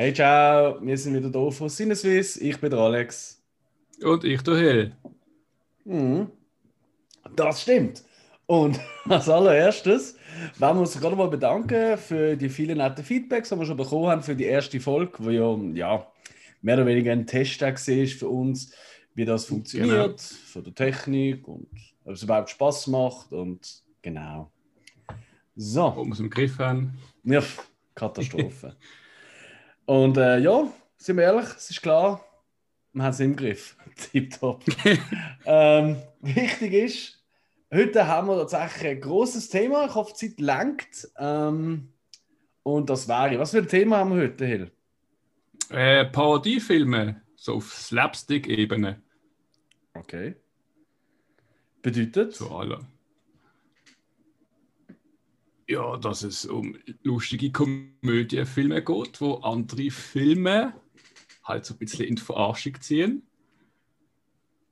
Hey, ciao, wir sind wieder da von Sinneswiss. Ich bin der Alex. Und ich, der Hill. Mhm. Das stimmt. Und als allererstes wollen wir uns gerade mal bedanken für die vielen netten Feedbacks, die wir schon bekommen haben für die erste Folge, wo ja, ja mehr oder weniger ein Test war für uns, wie das funktioniert, genau. von der Technik und ob es überhaupt Spaß macht und genau. So. Ob wir es im Griff haben. Ja, Katastrophe. und äh, ja, sind wir ehrlich, es ist klar, wir haben es im Griff. Tipptopp. ähm, wichtig ist, heute haben wir tatsächlich ein großes Thema. Ich hoffe, die Zeit lenkt. Ähm, und das wäre. Was für ein Thema haben wir heute, Hill? Äh, Parodiefilme, so auf Slapstick-Ebene. Okay. Bedeutet? Zu alle. Ja, dass es um lustige Komödienfilme geht, wo andere Filme halt so ein bisschen in die Verarschung ziehen.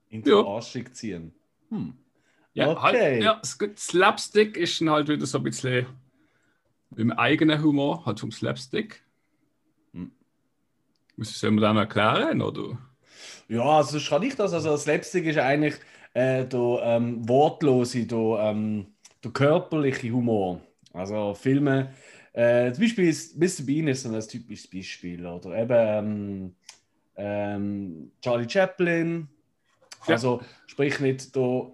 In die ja. Verarschung ziehen? Hm. Ja, halt, okay. halt, ja, Slapstick ist dann halt wieder so ein bisschen mit dem eigenen Humor, halt vom Slapstick. Hm. Sollen wir das erklären, oder? Ja, also kann ich das. Also Slapstick ist eigentlich äh, der ähm, wortlose, der, ähm, der körperliche Humor. Also Filme, äh, zum Beispiel ist Mr. Bean ist ein typisches Beispiel. Oder eben ähm, ähm, Charlie Chaplin. Ja. Also sprich nicht der,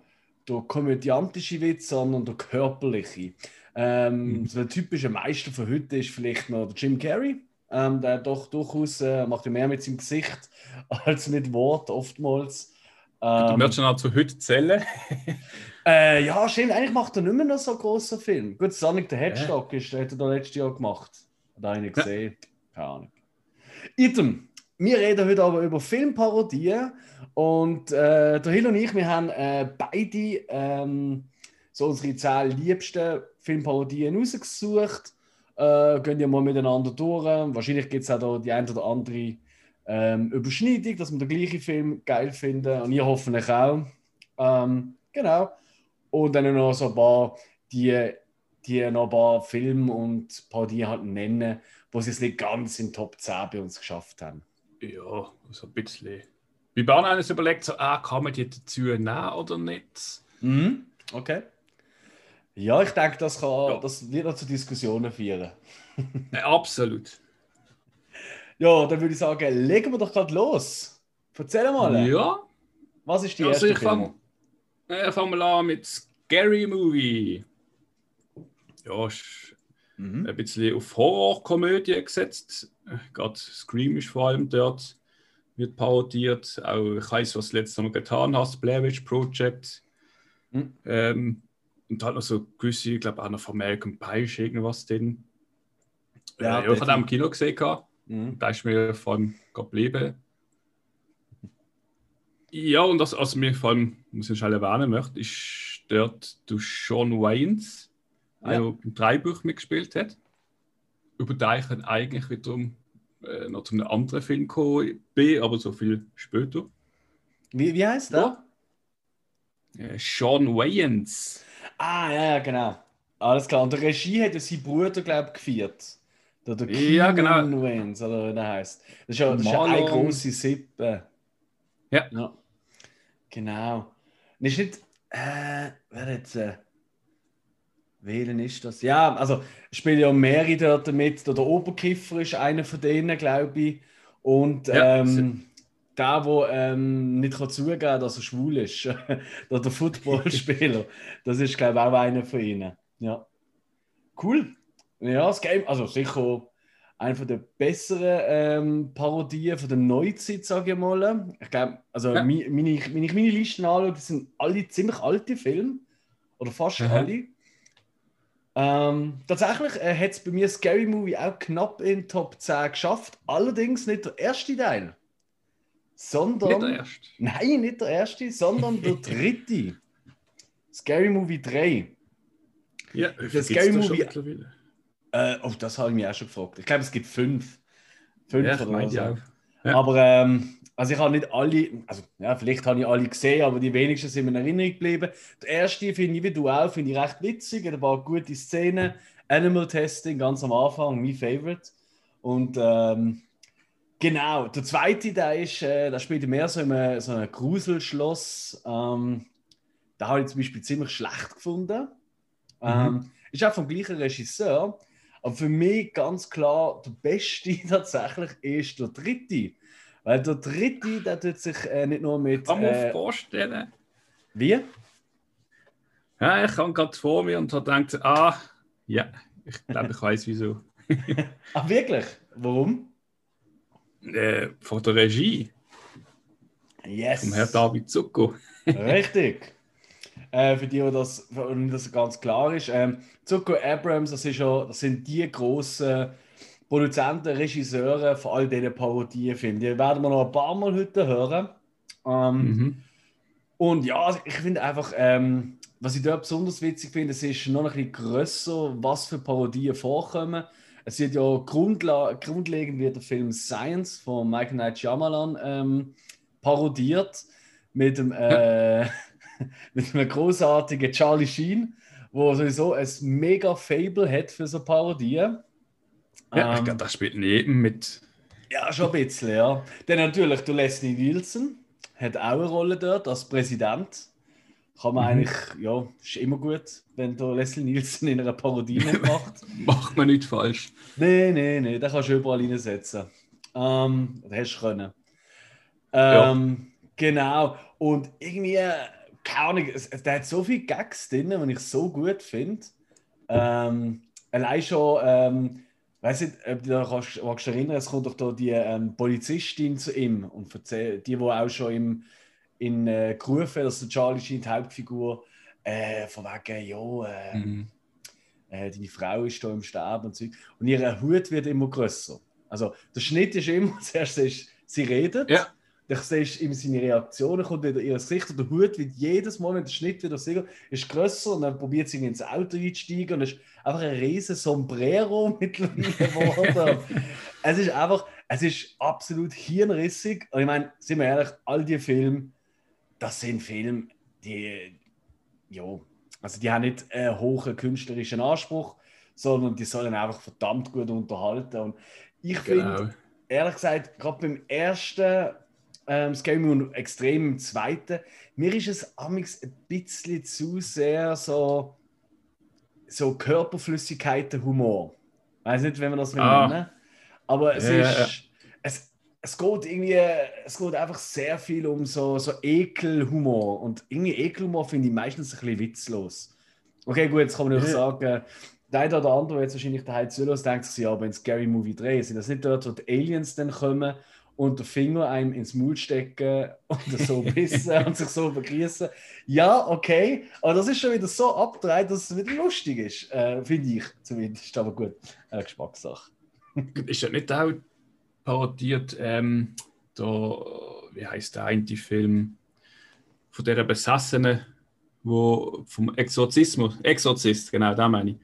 der komödiantische Witz, sondern der körperliche. Ähm, mhm. So ein typischer Meister von heute ist vielleicht noch der Jim Carrey. Ähm, der doch durchaus äh, macht ja mehr mit seinem Gesicht als mit Wort oftmals. Ähm, du möchtest auch zu heute zählen? äh, ja, stimmt. Eigentlich macht er nicht mehr noch so einen großen Film. Gut, Sonic the Hedgehog ist, hat er da letztes Jahr gemacht. Hat einer gesehen? Ja. Keine Ahnung. Item. Wir reden heute aber über Filmparodien und äh, der Hill und ich, wir haben äh, beide ähm, so unsere zehn liebsten Filmparodien rausgesucht. Äh, gehen ja mal miteinander durch. Wahrscheinlich gibt es auch da die ein oder andere ähm, Überschneidung, dass wir den gleichen Film geil finden und ihr hoffentlich auch. Ähm, genau. Und dann noch so ein paar, die, die noch ein paar Filme und Parodien halt nennen, wo sie es nicht ganz in Top 10 bei uns geschafft haben. Ja, so ein bisschen. Wir haben eines überlegt, so, ah, kann man die dazu nehmen oder nicht? Mhm. Okay. Ja, ich denke, das, kann, ja. das wird noch zu Diskussionen führen. absolut. Ja, dann würde ich sagen, legen wir doch gerade los. Erzähl mal. Ja. Was ist die also erste ich Film? Fange fang mal an mit Scary Movie. Ja, ist mhm. ein bisschen auf Horrorkomödie gesetzt. Gerade Scream ist vor allem dort, wird parodiert. Auch ich weiß, was du letztes Mal getan hast, Blair Witch Project. Mhm. Ähm, und halt noch so gewisse, ich glaube auch noch von American Pie ist irgendwas drin. Ja, äh, ich habe im Kino gesehen. Mhm. Da ist mir vor allem geblieben. Ja, und das, was mir vor allem, muss ich schnell erwähnen möchte, ist dort du Sean Waynes, ja. der im Dreibuch mitgespielt hat über den ich dann eigentlich wiederum äh, noch zu einem anderen Film gekommen bin, aber so viel später. Wie, wie heißt der? Äh, Sean Wayans. Ah, ja, ja, genau. Alles klar. Und der Regie hat ja sein Bruder, glaube ich, geführt. Der, der ja, genau. Wayans, oder wie der heißt. Das ist ja, das ist ja eine große Sippe. Ja. ja. Genau. Und ist nicht. Äh, wer jetzt. Äh, Wählen ist das? Ja, also spielen ja mehrere dort mit. Der Oberkiffer ist einer von denen, glaube ich. Und ja, ähm, der, der ähm, nicht kann zugeben kann, dass er schwul ist, der Footballspieler, das ist, glaube ich, auch einer von ihnen. Ja. Cool. Ja, das Game, also sicher eine der besseren ähm, Parodien von der Neuzeit, sage ich mal. Ich glaube, also ja. meine, wenn ich meine Listen anschaue, das sind alle ziemlich alte Filme. Oder fast Aha. alle. Ähm, tatsächlich äh, hat es bei mir Scary Movie auch knapp in Top 10 geschafft. Allerdings nicht der erste Teil. Sondern. Nicht der erste. Nein, nicht der erste, sondern der dritte. Scary Movie 3. Ja, der Scary Movie. Äh, oh, das habe ich mir auch schon gefragt. Ich glaube, es gibt fünf. Fünf ja, oder so. Ja. Aber ähm, also ich habe nicht alle, also ja, vielleicht habe ich alle gesehen, aber die wenigsten sind mir in Erinnerung geblieben. Der erste finde ich wie du auch, finde ich recht witzig, ein paar gute Szenen. Animal Testing ganz am Anfang, mein Favorite. Und ähm, Genau, der zweite, der, ist, äh, der spielt mehr so in so einem Gruselschloss. Ähm, da habe ich zum Beispiel ziemlich schlecht gefunden. Mhm. Ähm, ist auch vom gleichen Regisseur. Aber für mich ganz klar, der beste tatsächlich ist der dritte. Weil der dritte, der tut sich äh, nicht nur mit. Kann man äh, vorstellen. Wie? Ja, ich kam gerade vor mir und habe gedacht, ah, ja, ich glaube, ich weiß wieso. Ach, wirklich? Warum? Äh, von der Regie. Yes. Vom Herr David Zucco. Richtig. Äh, für die, wo das, für das ganz klar ist. Ähm, Zucco Abrams, das, ist ja, das sind die grossen Produzenten, Regisseure von all diesen Parodien-Filmen. Die werden wir noch ein paar Mal heute hören. Ähm, mhm. Und ja, ich finde einfach, ähm, was ich dort besonders witzig finde, es ist noch ein bisschen grösser, was für Parodien vorkommen. Es wird ja grundla grundlegend wird der Film Science von Michael Knight Shyamalan ähm, parodiert mit dem, äh, mit einem großartigen Charlie Sheen, wo sowieso ein mega Fable hat für so Parodien. Ja, ähm, ich glaube, das spielt neben mit. Ja, schon ein bisschen, ja. Dann natürlich der Leslie Nielsen hat auch eine Rolle dort als Präsident. Kann man mhm. eigentlich, ja, ist immer gut, wenn der Leslie Nielsen in einer Parodie macht. Macht man nicht falsch. Nein, nein, nein, da kannst du überall reinsetzen. Ähm, das hast du können. Ähm, ja. Genau. Und irgendwie, keine Ahnung, es, der hat so viele Gags drin, die ich so gut finde. Ähm, allein schon, ähm, weiß nicht, ob du dich kannst erinnern, es kommt doch da die ähm, Polizistin zu ihm und erzählt, die, die auch schon im in äh, gerufen, dass der Charlie Sheen, die Hauptfigur, äh, von wegen, ja, äh, mhm. äh, deine Frau ist da im Sterben und so. Und ihr Hut wird immer größer. Also der Schnitt ist immer, zuerst ist, sie redet, ja. Siehst du immer seine Reaktionen, kommt wieder ihr Gesicht und der Hut wird jedes Mal, wenn der Schnitt wieder sieht, ist größer und dann probiert sie ins Auto einzusteigen und ist einfach ein riesen Sombrero mittlerweile geworden. es ist einfach, es ist absolut hirnrissig. Und ich meine, sind wir ehrlich, all die Filme, das sind Filme, die, ja, also die haben nicht einen hohen künstlerischen Anspruch, sondern die sollen einfach verdammt gut unterhalten. Und ich genau. finde, ehrlich gesagt, gerade beim ersten ähm, Scary Moon extrem im zweiten, mir ist es amigs ein bisschen zu sehr so, so Körperflüssigkeiten-Humor. Ich weiß nicht, wenn man das ah. nennen aber es ja, ist. Ja es, es geht irgendwie, es geht einfach sehr viel um so, so Ekelhumor. Und irgendwie Ekelhumor finde ich meistens ein bisschen witzlos. Okay, gut, jetzt kann man ja. sagen, der eine oder andere, der jetzt wahrscheinlich daheim zulässt, denkt sich, ja, aber in Scary Movie 3 sind das nicht dort, wo die Aliens dann kommen und den Finger einem ins Maul stecken und so bissen und sich so begrüßen. Ja, okay, aber das ist schon wieder so abgedreht, dass es wieder lustig ist, äh, finde ich zumindest. Aber gut, eine Geschmackssache. ist ja nicht auch parodiert, ähm, der, wie heißt der eine Film von der Besessenen, wo vom Exorzismus, Exorzist, genau, da meine ich.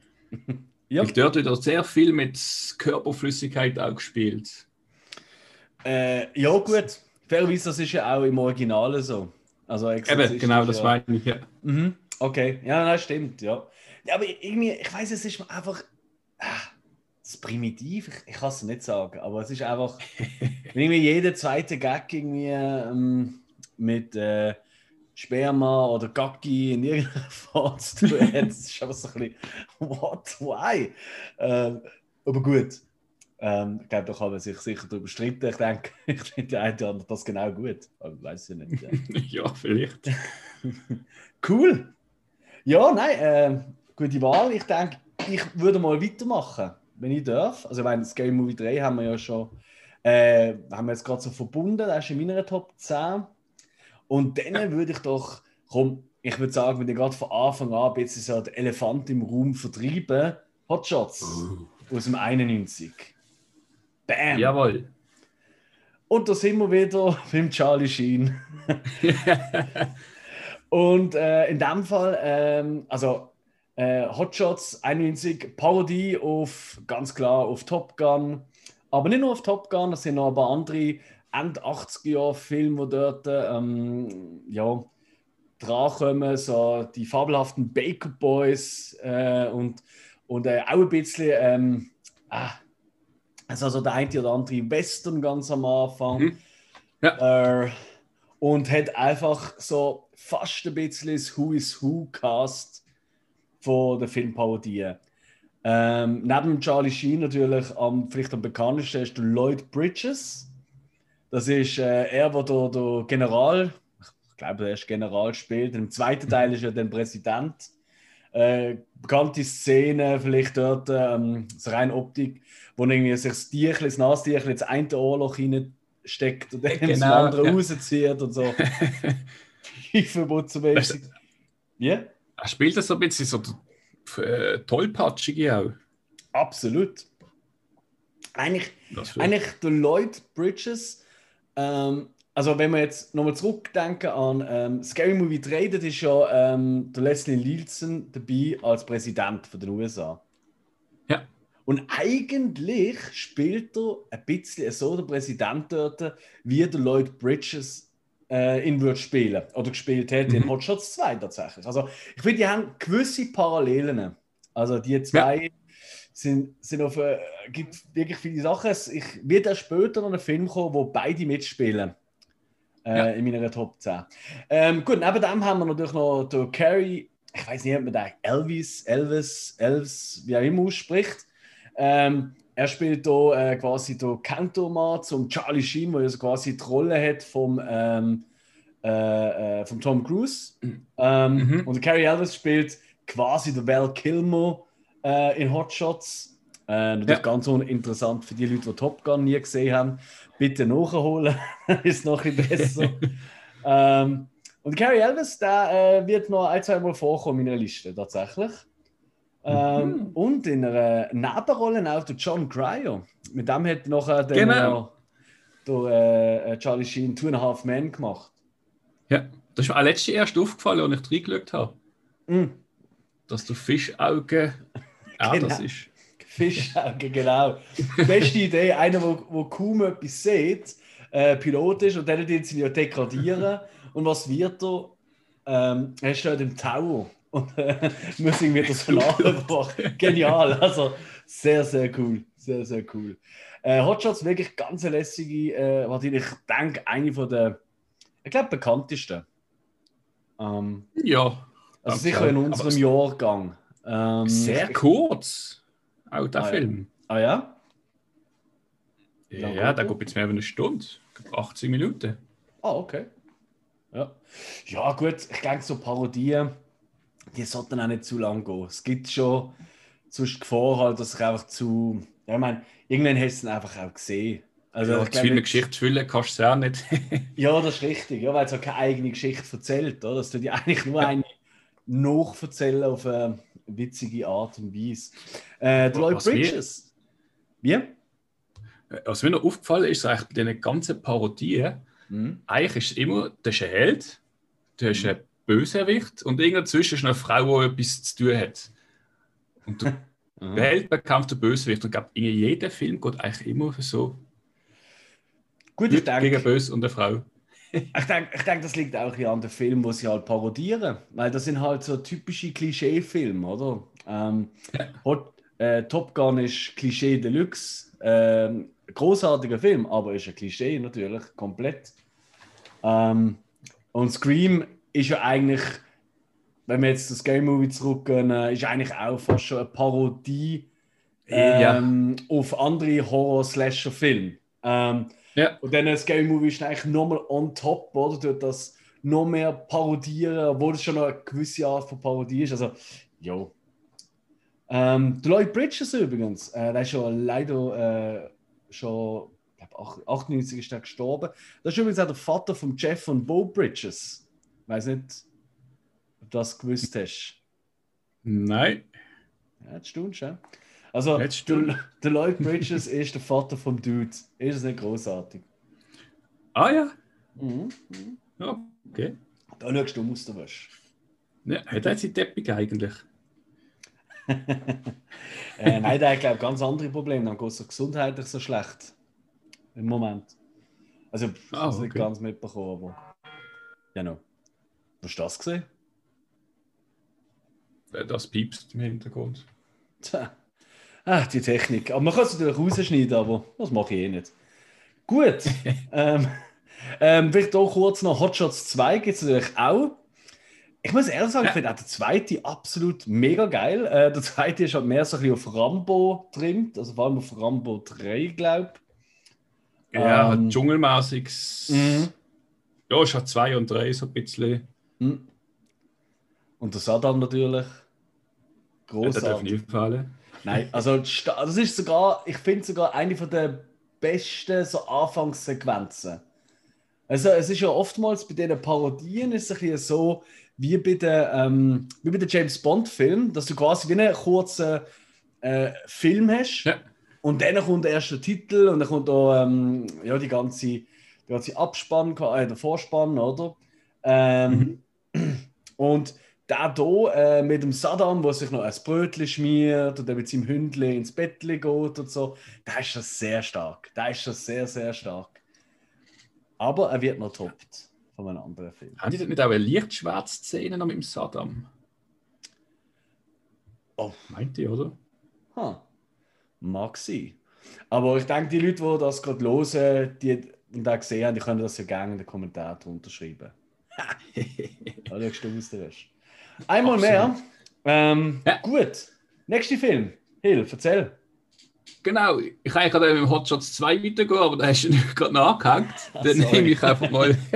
ja. Und dort wird sehr viel mit Körperflüssigkeit auch gespielt. Äh, ja, gut. Fairerweise, das ist ja auch im Original so. Also Eben, genau, das ja. meine ich, ja. Mhm. Okay, ja, das stimmt, ja. ja aber irgendwie, ich weiß, es ist einfach. Ah, das primitiv, ich, ich kann es nicht sagen, aber es ist einfach, irgendwie jeder zweite Gag irgendwie ähm, mit äh, Sperma oder Gacki in irgendeiner Form zu tun hat. Das ist einfach so ein bisschen, what, why? Ähm, aber gut, ähm, ich glaube, da kann man sich sicher darüber streiten. Ich denke, ich finde der eine oder andere das genau gut. Aber weiß ich nicht. Ja, ja vielleicht. cool. Ja, nein, äh, gute Wahl. Ich denke, ich würde mal weitermachen wenn ich darf. Also, ich meine, das Game Movie 3 haben wir ja schon, äh, haben wir jetzt gerade so verbunden, das ist in meiner Top 10. Und dann würde ich doch, komm, ich würde sagen, wenn ich gerade von Anfang an ein bisschen so den Elefant im Raum vertreiben, Hotshots uh. aus dem 91. Bam! Jawohl. Und da sind wir wieder beim Charlie Sheen. Und äh, in dem Fall, ähm, also äh, Hotshots 91, Parodie auf, ganz klar, auf Top Gun. Aber nicht nur auf Top Gun, es sind noch ein paar andere End 80er Jahre Filme, die dort ähm, ja, drankommen, so die fabelhaften Baker Boys äh, und, und äh, auch ein bisschen, ähm, ah, Also, also der eine oder andere Western ganz am Anfang. Mhm. Ja. Äh, und hat einfach so fast ein bisschen das Who is Who Cast von der Filmparodie. Ähm, neben Charlie Sheen natürlich am, vielleicht am bekanntesten ist der Lloyd Bridges. Das ist äh, er, der der, der General, ich glaube, er ist General spielt. Im zweiten Teil ist er der Präsident. Äh, bekannte Szene, vielleicht dort, ähm, so rein Optik, wo irgendwie sich das Tierchen, das Nastierchen ins eine Ohrloch reinsteckt und dann Genau, das andere ja. rauszieht und so. Tiefenputzenmäßig. Ja, Er spielt das so ein bisschen so äh, tollpatschige auch. absolut. Eigentlich, Das eigentlich der Lloyd Bridges, ähm, also wenn wir jetzt nochmal zurückdenken an ähm, Scary Movie 3, das ist ja ähm, der Leslie Nielsen dabei als Präsident von den USA. Ja. Und eigentlich spielt er ein bisschen so der Präsident dort, wie der Lloyd Bridges äh, ihn würde spielen oder gespielt hätte in Mhm. Hot Shots 2 tatsächlich. Also ich finde, die haben gewisse Parallelen. Also die zwei sind, sind auf, äh, gibt wirklich viele Sachen. Es- Ich wird auch später noch einen Film kommen, wo beide mitspielen. Äh, Ja. In meiner Top 10. Ähm, gut, neben dem haben wir natürlich noch den Carrie, ich weiß nicht, ob man den Elvis, Elvis, Elvis, wie auch immer ausspricht. Ähm, er spielt da äh, quasi den Kantormann zum Charlie Sheen, wo er so quasi die Rolle hat vom, ähm, äh, äh, vom Tom Cruise. Ähm, Mhm. Und der Carrie Elvis spielt quasi der Val Kilmer äh, in Hot Shots. Äh, natürlich Ja. ganz uninteressant für die Leute, die Top Gun nie gesehen haben. Bitte nachholen, ist noch ein bisschen besser. ähm, und Carrie Elvis, der äh, wird noch ein, zwei Mal vorkommen in meiner Liste, tatsächlich. Ähm, Mhm. Und in einer Nebenrolle auch der John Cryer. Mit dem hat nachher dann Genau. der, äh, Charlie Sheen Two and a Half Men gemacht. Ja, das ist mir letzte erst aufgefallen, als ich reingeschaut habe, Mm. dass der Fischauge auch Genau. das ist. Fischauge, genau. Beste Idee, einer, der wo kaum etwas sieht, äh, Pilot ist und dann den sie ja degradieren. Und was wird er? Ähm, er steht im Tower und äh, muss irgendwie das nachgebracht. Genial, also sehr, sehr cool. Sehr, sehr cool. Äh, Hotshots wirklich ganz eine lässige, äh, was ich denke, eine von der, ich glaube, bekanntesten. Ähm, Ja, also sicher in unserem Jahrgang. Ähm, sehr kurz. Auch der Ah, ja. Film. Ah ja? Ja, ja der? geht jetzt mehr als eine Stunde. Ich glaub, 80 Minuten. Ah, okay. Ja. Ja, gut, ich denke, so Parodien, die sollten auch nicht zu lang gehen. Es gibt schon sonst die Gefahr, halt, dass ich einfach zu. Ja, ich meine, irgendwann hast du es einfach auch gesehen. Also, ja, ich zu Geschichten zu füllen kannst du es auch nicht. Ja, das ist richtig. Ja, weil es auch keine eigene Geschichte erzählt. Oder? Das tut ja eigentlich nur eine nachverzählen auf eine witzige Art und Weise. Äh, der Lloyd Was mir- Bridges. Wie? Was mir noch aufgefallen ist, ist eigentlich bei diesen ganzen Parodien, Mhm. eigentlich ist es immer, du hast einen Held, du hast einen Bösewicht und irgendwo dazwischen ist eine Frau, die etwas zu tun hat. Und der Mhm. Held bekämpft den Bösewicht. Und ich glaube, in jedem Film geht eigentlich immer so Gut, ich Gut denke, gegen Böse und eine Frau. Ich denke, ich denk, das liegt auch hier an den Filmen, wo sie halt parodieren. Weil das sind halt so typische Klischee-Filme, oder? Ähm, Hot, äh, Top Gun ist Klischee Deluxe. Ähm, großartiger Film, aber ist ein Klischee natürlich, komplett. Ähm, und Scream ist ja eigentlich, wenn wir jetzt das Game Movie zurückgehen, äh, ist eigentlich auch fast schon eine Parodie Ja. ähm, auf andere Horror-Slasher-Filme. Ähm, Ja. und dann das Scary Movie ist eigentlich nochmal on top, oder? Tut das noch mehr parodieren, obwohl es schon noch eine gewisse Art von Parodie ist. Also, jo. Ähm, der Lloyd Bridges übrigens, äh, der ist schon leider äh, schon, ich glaube, 98 ist er gestorben. Das ist übrigens auch der Vater von Jeff und Bo Bridges. Weiß nicht, ob du das gewusst hast. Nein. Ja, das stimmt schon. Also, der, der Lloyd Bridges ist der Vater vom Dude. Ist es nicht großartig? Ah ja. Mhm. ja. Okay. Da schaust du aus der Wäsche. Ja, hat er die Teppich eigentlich? äh, nein, der hat, glaube ich, ganz andere Probleme. Dann geht es gesundheitlich so schlecht. Im Moment. Also, ich Ah, habe es nicht ganz mitbekommen, aber. Ja, no. Hast du das gesehen? Äh, Das piepst im Hintergrund. Tja. Ah, die Technik. Aber man kann es natürlich rausschneiden, aber das mache ich eh nicht. Gut. ähm, ähm, vielleicht auch kurz noch Hotshots 2 gibt es natürlich auch. Ich muss ehrlich sagen, ich finde auch der zweite absolut mega geil. Äh, der zweite ist halt mehr so ein bisschen auf Rambo trimmt, also vor allem auf Rambo 3, glaube ich. Ja, ähm, dschungelmäßig. Mhm. Ja, ist halt 2 und 3 so ein bisschen. Mhm. Und der Saddam natürlich. Großartig. Ja, darf nicht fallen. Nein, also das ist sogar, ich finde sogar eine von der besten so Anfangssequenzen. Also es ist ja oftmals bei diesen Parodien ist es ein so wie bei den, ähm, wie bei den James Bond Film, dass du quasi wie einen kurzen äh, Film hast ja. und dann kommt der erste Titel und dann kommt auch ähm, ja, die ganze, die ganze Abspann, äh, der Vorspann, oder? Ähm, mhm. Und der hier äh, mit dem Saddam, der sich noch ein Brötchen schmiert und dann mit seinem Hündchen ins Bett geht und so, da ist schon sehr stark. Da ist schon sehr, sehr stark. Aber er wird noch toppt von einem anderen Film. Haben die dort nicht auch eine Lichtschwert-Szene noch mit dem Saddam? Oh. Meint ihr, oder? Ha. Mag sein. Aber ich denke, die Leute, die das gerade hören die, und da gesehen haben, die können das ja gerne in den Kommentaren drunter schreiben. da schaust du aus der Wäsche. Einmal Absolut. mehr. Ähm, ja. Gut. Nächster Film. Hill, erzähl. Genau, ich kann gerade mit dem Hotshots 2 weitergehen, aber da hast du gerade nachgehängt. Dann nehme ich einfach mal.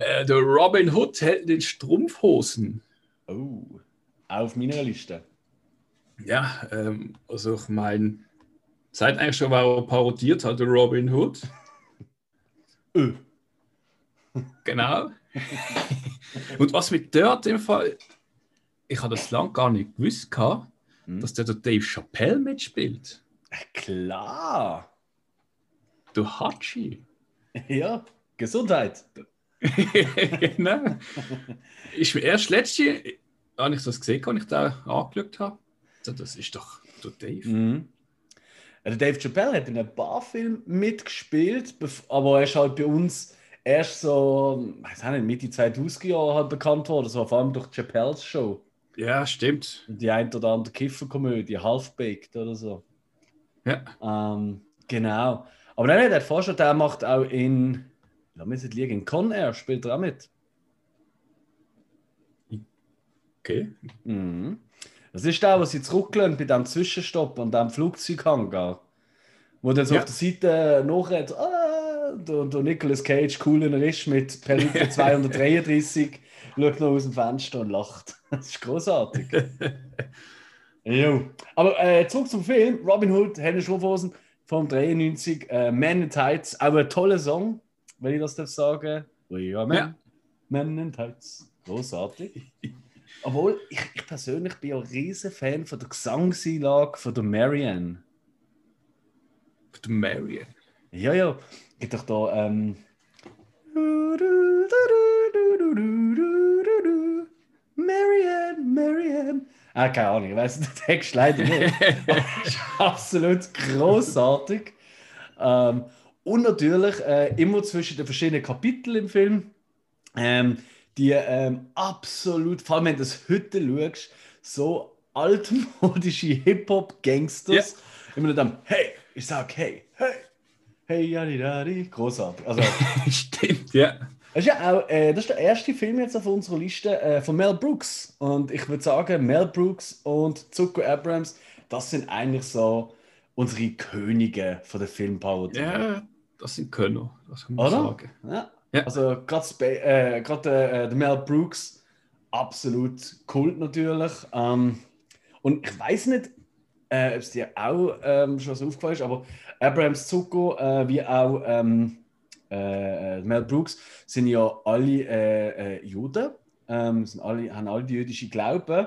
Äh, der Robin Hood hält den Strumpfhosen. Oh, auf meiner Liste. Ja, ähm, also ich meine, seit eigentlich schon war er parodiert hat, der Robin Hood. Öh. genau. Und was mit dort im Fall, ich habe das lang gar nicht gewusst, hm? dass der, der Dave Chappelle mitspielt. Klar. Du Hatschi. Ja, Gesundheit. genau. Ist mir erst letztes Jahr, als ich das gesehen habe, ich da angeschaut habe, das ist doch der Dave. Mhm. Also Dave Chappelle hat in ein paar Filmen mitgespielt, aber er ist halt bei uns erst so, weiß nicht, Mitte 2000er Jahre halt bekannt worden, so vor allem durch Chappelle's Show. Ja, stimmt. Die ein oder andere Kifferkomödie, Half-Baked oder so. Ja. Ähm, genau. Aber nein, der Forscher, der macht auch in, lass mich nicht liegen, in Con Air spielt er auch mit. Okay. Mhm. Das ist der, wo sie zurücklehnt bei dem Zwischenstopp und dem Flugzeughangar. Wo dann so ja. auf der Seite nachredet, ah, der, der Nicolas Cage cooler ist mit Perücke 233, schaut noch aus dem Fenster und lacht. Das ist großartig. jo. Aber äh, zurück zum Film. Robin Hood, Henne Strumpfhosen vom 93, äh, Men in Tights. Auch ein toller Song, wenn ich das darf sagen. We are men, ja. men in Tights. Großartig. Obwohl, ich, ich persönlich bin auch ein riesen Fan von der Gesangseinlage von der Marianne. Von der Marianne? Ja, ja gibt doch da. Ähm, Marianne, Marianne. Ah, keine Ahnung, ich weiß den Text leider nicht. absolut großartig. Ähm, und natürlich äh, immer zwischen den verschiedenen Kapiteln im Film. Ähm, die ähm, absolut, vor allem wenn du das heute schaust, so altmodische Hip-Hop-Gangsters. Yeah. Immer dann, hey, ich sag hey, hey, Hey, Yadi Dadi. Großartig. Also, Stimmt, ja. Das ist ja auch äh, das ist der erste Film jetzt auf unserer Liste äh, von Mel Brooks. Und ich würde sagen, Mel Brooks und Zuko Abrams, das sind eigentlich so unsere Könige von der Filmparodie. Ja, das sind Könner, das kann man Oder? sagen. Ja. ja. Also gerade äh, äh, der Mel Brooks, absolut Kult natürlich. Ähm, und ich weiß nicht, äh, ob es dir auch ähm, schon so aufgefallen ist, aber Abrahams Zucco äh, wie auch ähm, äh, Mel Brooks sind ja alle äh, äh Juden, ähm, sind alle, haben alle die jüdische Glauben,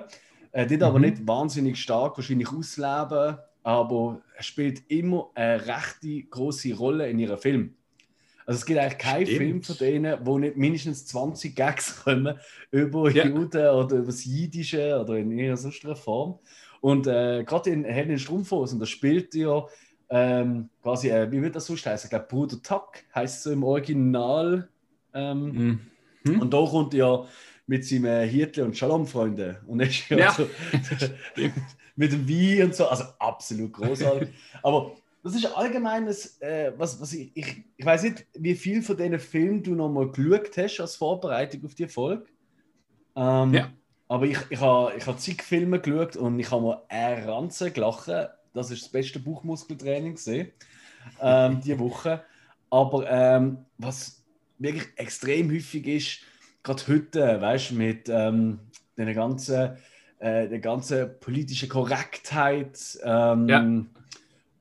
äh, die mhm. aber nicht wahnsinnig stark wahrscheinlich ausleben, aber er spielt immer eine recht große Rolle in ihrem Film. Also es gibt eigentlich keinen Stimmt. Film von denen, wo nicht mindestens 20 Gags kommen über ja. Juden oder über das Jüdische oder in irgendeiner sonstigen Form. Und äh, gerade in Helen Strumpfhosen, da spielt ja ähm, quasi, äh, wie wird das so heißen? Ich glaube, Bruder Tuck heißt es so im Original. Ähm, mm. Hm? Und da kommt ja mit seinem Hirtle und Shalom-Freunde. Und er ist ja, ja. So, mit dem Wein und so. Also absolut großartig. Aber das ist allgemeines, äh, was, was ich, ich, ich weiß nicht, wie viel von diesen Filmen du nochmal geschaut hast als Vorbereitung auf die Folge. Ähm, ja. Aber ich, ich habe ich ha zig Filme geschaut und ich habe ein Ranzen gelacht. Das ist das beste Bauchmuskeltraining gesehen, ähm, diese Woche. Aber ähm, was wirklich extrem häufig ist, gerade heute, weißt du, mit ähm, den ganzen, äh, der ganzen politischen Korrektheit ähm, ja.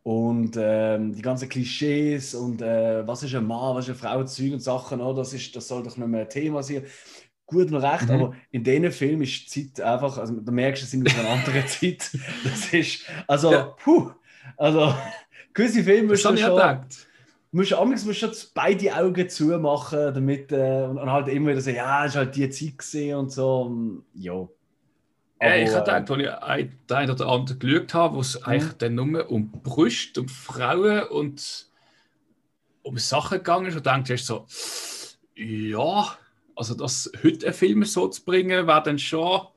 und ähm, die ganzen Klischees und äh, was ist ein Mann, was ist eine Frau, Zeug und Sachen, oh, das, ist, das soll doch nicht mehr ein Thema sein. Gut und recht, mhm. aber in diesen Filmen ist die Zeit einfach, also da merkst du, es sind aus einer anderen Zeit. Das ist, also, ja. puh, also gewisse Filme müssen schon. Gedacht musst amigs musst du beide Augen zumachen, damit äh, und, halt immer wieder sagen, ja, es war halt die Zeit gesehen und so. Ja. Aber, ich habe gedacht, als ich ein, ein oder andere geschaut habe, wo es mhm. eigentlich dann nur um Brüste, um Frauen und um Sachen gegangen ist und denkst so, ja, also das heute einen Film so zu bringen, wäre dann schon,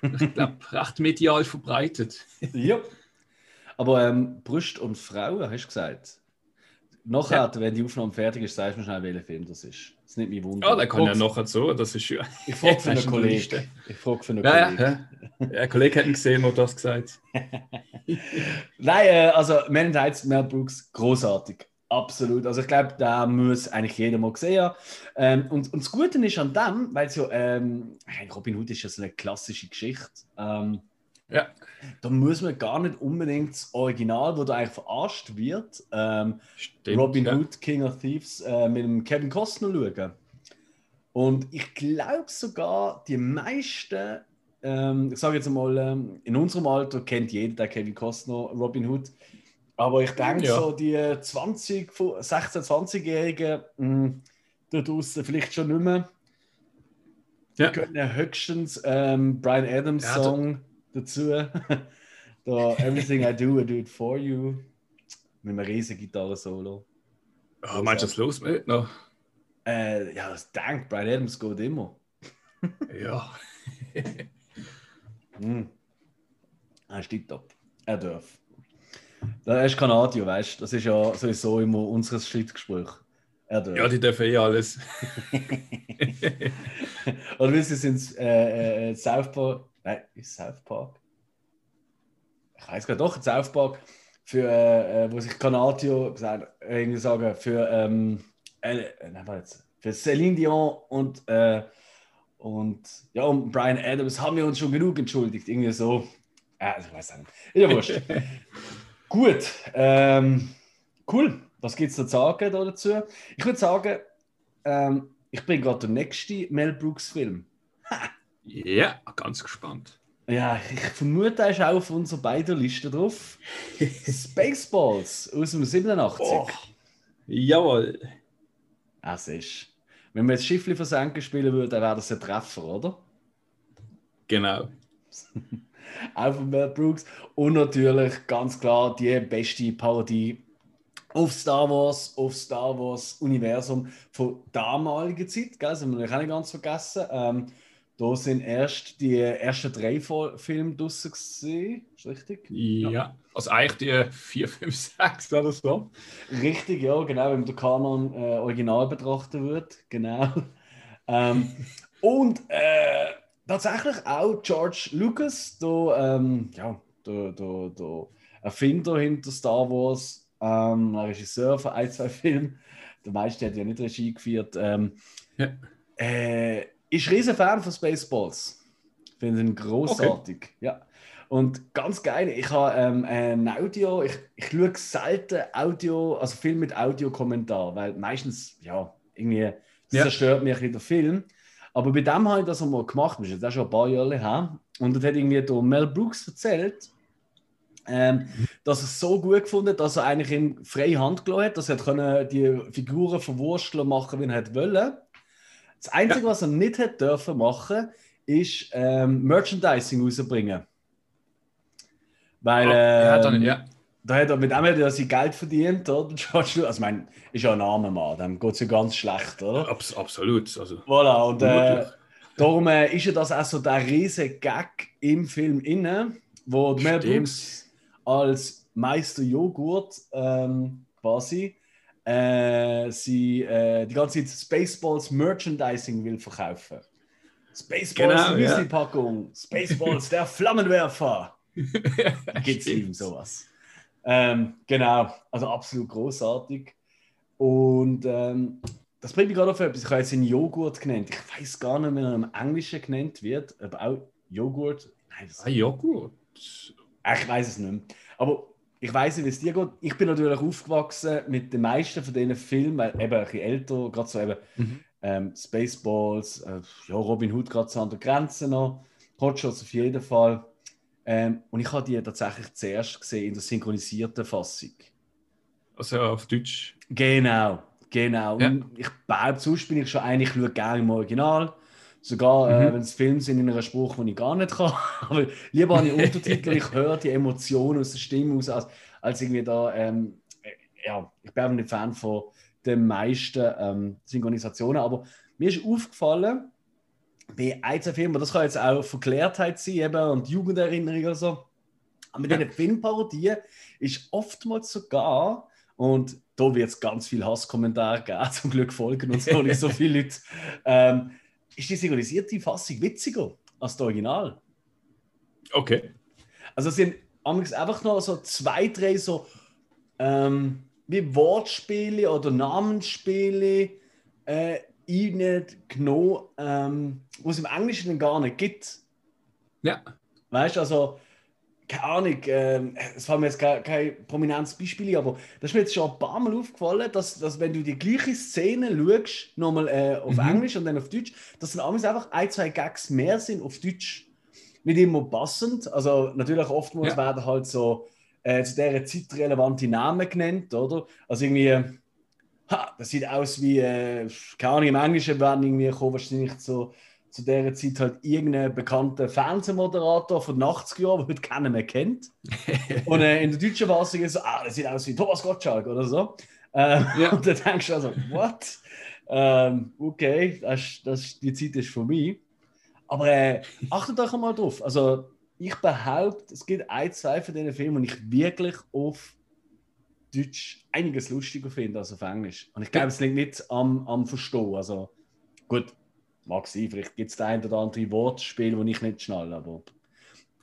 ich glaube, recht medial verbreitet. ja. Aber ähm, Brüste und Frauen, hast du gesagt? Nachher, ja. wenn die Aufnahme fertig ist, sagst du mir schnell, welcher Film das ist. Das nimmt mich Wunder. Ja, der kann ja nachher so. Das ist ja. Ich frage für einen Kollegen. Ich frage für einen ja, Kollegen. Ja, ja. ein Kollege hat ihn gesehen und das gesagt. Nein, äh, also Man Heights, Mel Brooks, großartig. Absolut. Also ich glaube, da muss eigentlich jeder mal sehen. Ähm, und, und das Gute ist an dem, weil es ja, ähm, Robin Hood ist ja so eine klassische Geschichte. Ähm, ja. Da muss man gar nicht unbedingt das Original, wo da eigentlich verarscht wird, ähm, Stimmt, Robin ja. Hood, King of Thieves, äh, mit dem Kevin Costner schauen. Und ich glaube sogar, die meisten, ähm, ich sage jetzt mal, ähm, in unserem Alter kennt jeder der Kevin Costner, Robin Hood. Aber ich denke, ja. so die 20, 16-, 20-Jährigen, da draußen vielleicht schon nicht mehr. Ja. Die können höchstens ähm, Brian Adams ja, Song dazu. da Everything I Do, I Do It For You. Mit einem riesigen Gitarre-Solo. Oh, meinst du das los mit noch? Äh, ja, das denkt Brian Adams geht immer. ja. hm. Er steht top. Er darf. Er ist Kanadier, weißt du? Das ist ja sowieso immer unser Streitgespräch. Ja, die dürfen eh alles. Oder wie sie sind äh, äh, South Park Nein, ist South Park? Ich weiß gar doch, South Park, für, äh, wo sich Kanatio gesagt, irgendwie sagen, für, ähm, äh, jetzt, für Celine Dion und, äh, und, ja, und Brian Adams haben wir uns schon genug entschuldigt. Irgendwie so. Äh, also ich weiß nicht. Ist ja wurscht. Gut. Ähm, cool. Was gibt es zu sagen da dazu? Ich würde sagen, ähm, ich bin gerade der nächste Mel Brooks-Film. Ja, ganz gespannt. Ja, ich vermute, er ist auch auf unserer beiden Liste drauf. Spaceballs aus dem 87. Oh, jawohl. Es ist. Wenn wir jetzt Schiffli versenken spielen würden, dann wäre das ein Treffer, oder? Genau. auch von Mel Brooks. Und natürlich ganz klar die beste Parodie auf Star Wars, auf Star Wars Universum von damaliger Zeit. Gell? Das haben wir auch nicht ganz vergessen. Ähm, da sind erst die ersten drei Filme draussen gesehen, ist richtig? Ja. ja. Also eigentlich die vier, fünf, sechs oder so. Richtig, ja, genau, wenn man den Kanon äh, original betrachten wird, genau. ähm, und äh, tatsächlich auch George Lucas, der, ähm, ja, der, der, der Erfinder hinter Star Wars, ähm, Regisseur von ein, zwei Filmen, der meiste hat ja nicht Regie geführt. Ähm, ja. Äh, ist riesen Fan von Spaceballs. Finde ihn großartig. Okay. Ja. Und ganz geil, ich habe ähm, ein Audio, ich, ich schaue selten Audio, also Film mit Audiokommentar, weil meistens, ja, irgendwie ja. zerstört mich ein der Film. Aber bei dem habe ich das einmal gemacht, das ist jetzt auch schon ein paar Jahre her. Und dort hat irgendwie der Mel Brooks erzählt, ähm, dass er es so gut gefunden hat, dass er eigentlich in freie Hand gelassen hat, dass er die Figuren verwursteln machen, wie er wollte. Das Einzige, ja. was er nicht hätte dürfen machen, ist ähm, Merchandising rausbringen. Weil, ähm, ja, dann, ja. Da hat er, mit dem er sein Geld verdient, oder? George Lucas. Also, ich meine, ist ja ein armer Mann, dem geht es ja ganz schlecht, oder? Abs absolut. Also, voilà, und äh, darum äh, ist ja das auch so der riesige Gag im Film inne, wo Mel Brooks als Meister Joghurt ähm, quasi äh, sie äh, die ganze Zeit Spaceballs Merchandising will verkaufen. Spaceballs genau, Müsli-Packung, ja. Spaceballs der Flammenwerfer. Gibt es ihm sowas. Ähm, genau, also absolut großartig. Und ähm, das bringt mich gerade auf etwas. Ich habe jetzt einen Joghurt genannt. Ich weiß gar nicht, wie er im Englischen genannt wird. Aber auch Joghurt. Nein, das ah, Joghurt? Ich weiß es nicht mehr. Aber ich weiß nicht, wie es dir geht. Ich bin natürlich aufgewachsen mit den meisten von diesen Filmen, weil eben ein bisschen älter, gerade so eben mhm. ähm, Spaceballs, äh, ja, Robin Hood gerade so an der Grenze noch, Hotshots auf jeden Fall. Ähm, und ich habe die tatsächlich zuerst gesehen in der synchronisierten Fassung. Also auf Deutsch? Genau, genau. Ja. Ich behaupte, sonst bin ich schon eigentlich, ich schaue gerne im Original. Sogar äh, mhm. äh, wenn es Filme sind in einem Spruch, den ich gar nicht kann. Aber lieber habe ich Untertitel ich höre die Emotionen aus der Stimme aus, als, als irgendwie da. Ähm, äh, ja, ich bin einfach nicht Fan von den meisten ähm, Synchronisationen. Aber mir ist aufgefallen, bei Einzelfilmen, das kann jetzt auch Verklärtheit sein eben, und Jugenderinnerung oder so. Aber mit ja. diesen Filmparodien ist oftmals sogar, und da wird es ganz viel Hasskommentare geben, zum Glück folgen uns noch nicht so viele Leute, ähm, ist die synchronisierte Fassung witziger als das Original. Okay. Also es sind einfach noch so zwei, drei so ähm, wie Wortspiele oder Namensspiele äh, genommen, ähm, wo es im Englischen gar nicht gibt. Ja. Weißt du, also, keine Ahnung, äh, es fallen mir jetzt kein, kein prominentes Beispiel, aber das ist mir jetzt schon ein paar Mal aufgefallen, dass, dass wenn du die gleiche Szene schaust, nochmal äh, auf mhm. Englisch und dann auf Deutsch, dass dann einfach ein, zwei Gags mehr sind auf Deutsch. Nicht immer passend, also natürlich oftmals ja. werden halt so äh, zu dieser Zeit relevante Namen genannt, oder? Also irgendwie ha, das sieht aus wie, äh, keine Ahnung, im Englischen werden irgendwie kommen, wahrscheinlich so zu dieser Zeit halt irgendein bekannter Fernsehmoderator von den 80er Jahren, den heute keiner mehr kennt. und äh, in der deutschen Fassung ist so, ah, das sieht aus wie Thomas Gottschalk oder so. Ähm, ja. Und dann denkst du also, what? Ähm, okay, das, das, die Zeit ist für mich. Aber äh, achtet euch mal drauf. Also, ich behaupte, es gibt ein, zwei von diesen Filmen, die ich wirklich auf Deutsch einiges lustiger finde als auf Englisch. Und ich glaube, es liegt nicht am, am Verstehen. Also, gut, mag sein, vielleicht gibt es da ein oder andere Wortspiel, das ich nicht schnalle, aber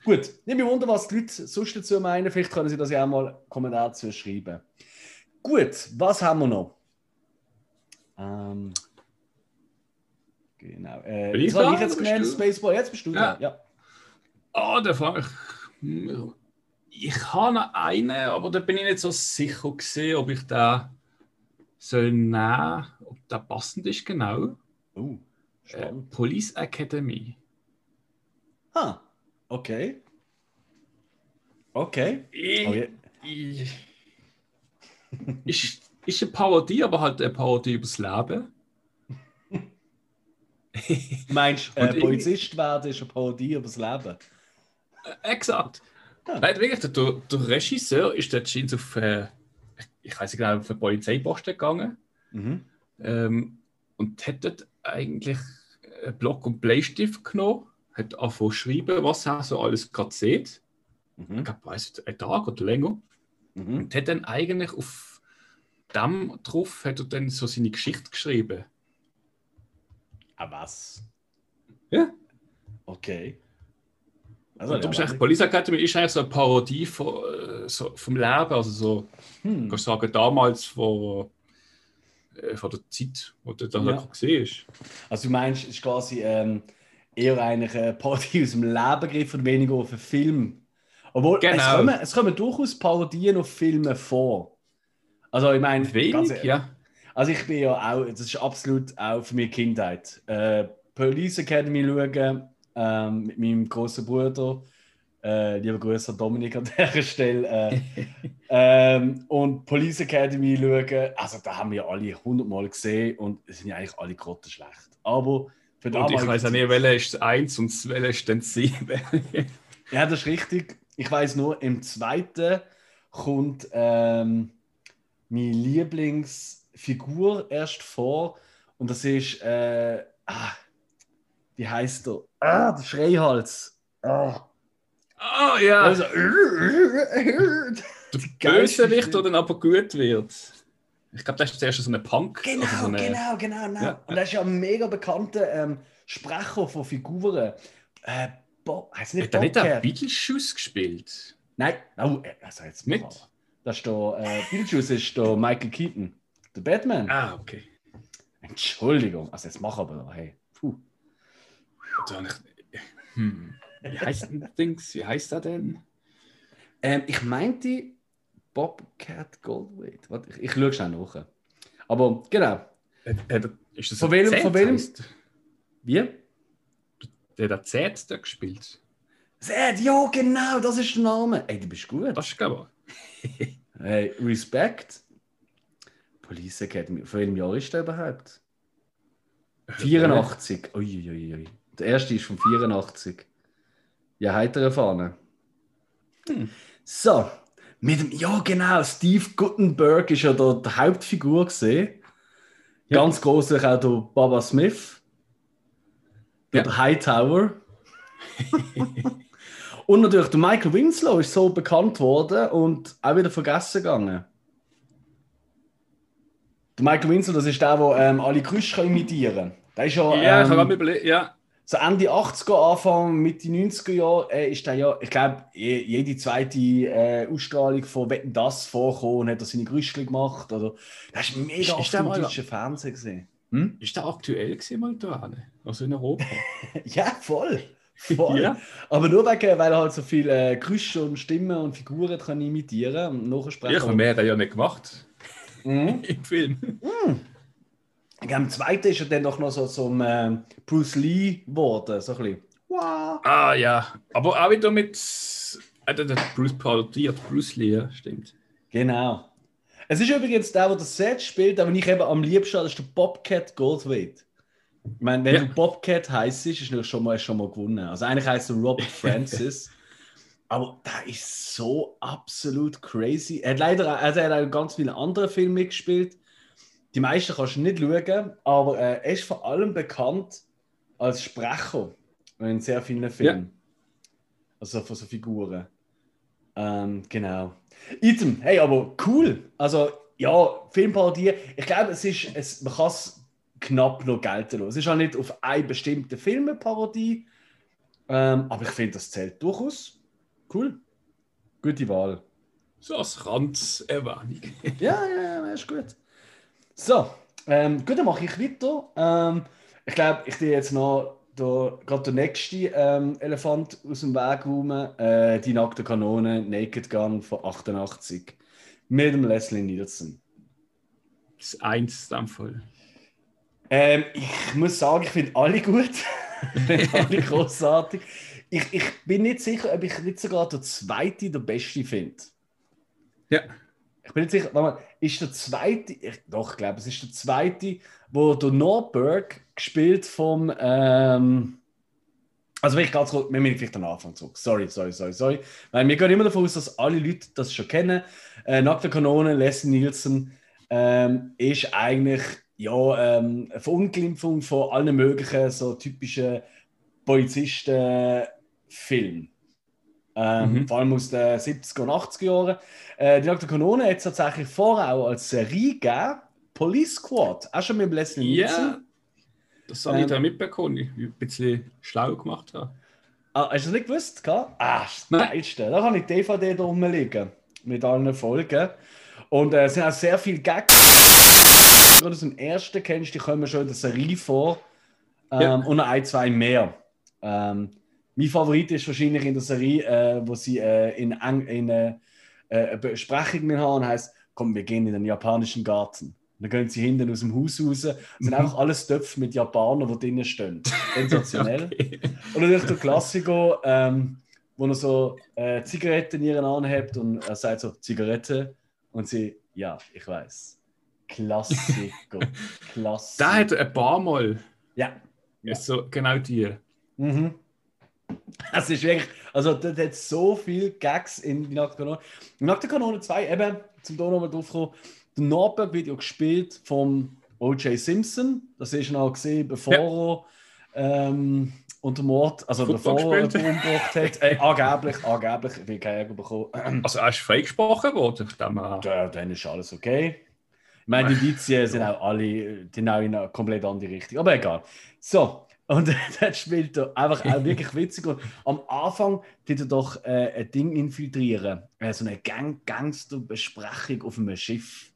gut. Nicht mich wunder, was die Leute sonst dazu meinen. Vielleicht können sie das ja auch mal einen Kommentar dazu schreiben. Gut, was haben wir noch? Ähm, genau. Äh, ich habe ich jetzt genannt, Spaceball. Jetzt bist du ja. da. Ja. Ah, oh, der frage ich. Ich habe noch einen, aber da bin ich nicht so sicher gesehen, ob ich da soll nehmen, ob der passend ist genau. Uh, äh, Police Academy. Ah, okay. Okay. Ich, oh, yeah. ist, ist eine Parodie, aber halt eine Parodie übers Leben. Meinst du, äh, Polizist werden ist eine Parodie übers Leben? Äh, exakt. Ja. Nein, wirklich, der, der Regisseur ist dort auf, äh, ich weiß nicht genau, auf einen Polizeiposten gegangen mhm. ähm, und hat dort eigentlich einen Block und Bleistift genommen, hat angefangen zu schreiben, was er so alles gerade sieht. Mhm. Ich glaube, weiß einen Tag oder länger. Mhm. Und hat dann eigentlich auf dem drauf hat er dann so seine Geschichte geschrieben. Ah, was? Ja. Okay. Also, du bist eigentlich, Police Academy ist eigentlich so eine Parodie von, äh, so, vom Leben, also so, hm. kannst sagen, damals von, äh, von der Zeit, wo du dann ja. gesehen hast. Also du meinst, es ist quasi ähm, eher eigentlich eine Parodie aus dem Leben gegriffen und weniger auf einen Film. Obwohl, genau. es, kommen, es kommen durchaus Parodien auf Filme vor. Also ich meine... Wenig, ganz, ja. Also ich bin ja auch, das ist absolut auch für mich Kindheit. Äh, Police Academy schauen, ähm, mit meinem großen Bruder. Äh, lieber Grüße an Dominik an dieser Stelle. Äh, ähm, und Police Academy schauen. Also, da haben wir alle hundertmal gesehen und es sind ja eigentlich alle Grotten schlecht. Aber für Und ich weiß auch nicht, welcher ist 1 und welcher ist dann 7. ja, das ist richtig. Ich weiß nur, im zweiten kommt ähm, meine Lieblingsfigur erst vor. Und das ist, äh, ah, wie heißt er? Ah, der Schreihals. Ah. Ah, ja. Also, der Bösewicht, der dann aber gut wird. Ich glaube, das ist zuerst so ein Punk. Genau, so eine, genau, genau, genau. Ja. Und er ist ja ein mega bekannter ähm, Sprecher von Figuren. Äh, Bob, heißt nicht Hat er nicht Bobcat? Beetlejuice gespielt? Nein, oh, äh, also jetzt Nicht? mal. Das ist der, äh, Beetlejuice ist der Michael Keaton, der Batman. Ah, okay. Entschuldigung, also jetzt mach aber, hey. Puh. Da hab ich, hm. Wie heißt denn das Dings? Wie heißt er denn? Ähm, ich meinte Bobcat Goldthwait. Warte, ich, ich schaue schnell nach. Aber genau. Hat er- Ist das Von welchem- von welchem? Wie? Der hat Zed da gespielt. Zed, ja, genau, das ist der Name. Ey, du bist gut. Das ist, glaube Hey, Respekt. Police Academy. Von welchem Jahr ist der überhaupt? ich. 84. Uiuiui. Der erste ist von 84. Ja, heitere Fahne. Hm. So, mit dem, ja genau, Steve Guttenberg ist ja der, der Hauptfigur gesehen. Ja. Ganz großartig auch der Baba Smith. Ja. Der Hightower. und natürlich der Michael Winslow ist so bekannt worden und auch wieder vergessen gegangen. Der Michael Winslow, das ist der, der ähm, alle kann imitieren kann. Der ist ja, Ja, ich ähm, habe mir überlegt, ja. So Ende 80er, Anfang Mitte 90er Jahre äh, ist der ja, ich glaube, je, jede zweite äh, Ausstrahlung von Wetten das vorkommen und hat er seine Gerüchte gemacht. Oder, das ist mega Ist- oft im deutschen Fernsehen gesehen. Hm? Ist der aktuell gewesen, mal da? Also in Europa? Ja, voll. voll. Ja. Aber nur wegen, weil er halt so viele äh, Gerüchte und Stimmen und Figuren kann imitieren und nachsprechen. Ja, mehr hat er ja nicht gemacht Mhm. im Film. Ich Im zweiten ist er dann doch noch so zum äh, Bruce Lee geworden. So ein bisschen. Wow. Ah ja, aber auch wieder mit. Äh, Bruce parodiert, Bruce Lee, ja, stimmt. Genau. Es ist übrigens der, der das Set spielt, aber ich eben am liebsten das ist der Bobcat Goldthwait. Ich meine, wenn Ja. du Bobcat heißt, ist natürlich schon mal, schon mal gewonnen. Also eigentlich heißt er Robert Francis. aber der ist so absolut crazy. Er hat leider also er hat auch ganz viele andere Filme mitgespielt. Die meisten kannst du nicht schauen, aber äh, er ist vor allem bekannt als Sprecher in sehr vielen Filmen. Also von so Figuren. Ähm, genau. Item, hey, aber cool. Also, ja, Filmparodie. Ich glaube, es ist, es, man kann es knapp noch gelten lassen. Es ist auch nicht auf eine bestimmte Filmeparodie. Ähm, aber ich finde, das zählt durchaus. Cool. Gute Wahl. So als Randserwähnung. Ja, ja, ja, ist gut. So, ähm, gut, dann mache ich weiter. Ähm, ich glaube, ich gehe jetzt noch der, gerade der nächste ähm, Elefant aus dem Weg räumen. Äh, die nackte Kanone, Naked Gun von 88. Mit dem Leslie Nielsen. Das ist eins in dem Fall. Ähm, ich muss sagen, ich finde alle gut. Ich finde alle großartig. Ich, ich bin nicht sicher, ob ich nicht sogar der zweite der beste finde. Ja. Ich bin nicht sicher, warte mal, ist der zweite, ich, doch, ich glaube, es ist der zweite, wo der Norberg gespielt vom, ähm, also wenn ich ganz kurz, wir müssen vielleicht am Anfang zurück. Sorry, sorry, sorry, sorry. Weil wir gehen immer davon aus, dass alle Leute das schon kennen. Äh, Nackte Kanone, Leslie Nielsen, ähm, ist eigentlich ja, ähm, eine Verunglimpfung von allen möglichen so typischen Polizisten-Filmen. Ähm, Mhm. Vor allem aus den 70er und 80er Jahren. Äh, die Nackte Kanone hat es tatsächlich vorher auch als Serie gegeben. Police Squad, auch schon mit dem Nielsen. Ja, das habe Ähm, ich da mitbekommen, ich ein bisschen schlau gemacht habe. Ah, hast du das nicht gewusst? gell? Ah, das. Geilste. Da habe ich die DVD da rumliegen. Mit allen Folgen. Und äh, es sind auch sehr viele Gags. Gerade aus dem ersten kennst du, die kommen schon in der Serie vor. Ähm, Ja. Und noch ein, zwei mehr. Ähm, mein Favorit ist wahrscheinlich in der Serie, äh, wo sie äh, in, Eng- in äh, äh, eine Besprechung mit haben und heißt, komm, wir gehen in den japanischen Garten. Und dann gehen sie hinten aus dem Haus raus. Es sind Mhm. einfach alles Töpfe mit Japanern, die drinnen stehen. Sensationell. Okay. Und natürlich der Klassiker, ähm, wo er so äh, Zigaretten in ihren anhebt und er sagt so, Zigarette. Und sie, ja, ich weiß. Klassiker. Klassiker. Da hat er ein paar Mal Ja. Ja. so genau die. Mhm. Es ist wirklich, Also, das hat so viele Gags in die Nackte Kanone. In Nackte Kanone 2, eben, zum da nochmal drauf kommen, der Nordberg wird ja gespielt vom O.J. Simpson. Das ist noch gesehen, bevor ja. er ähm, unter Mord, also Football bevor er umgebracht hat. Äh, angeblich, angeblich, ich will keinen Ärger bekommen. Also, er ist freigesprochen worden? Dann, ja, dann ist alles okay. Ich meine, die Indizien sind auch alle, die auch in eine komplett andere Richtung. Aber egal. So, und das spielt er einfach auch wirklich witzig. Und am Anfang tut er doch äh, ein Ding infiltrieren. Äh, so eine Gang Gangsterbesprechung auf einem Schiff.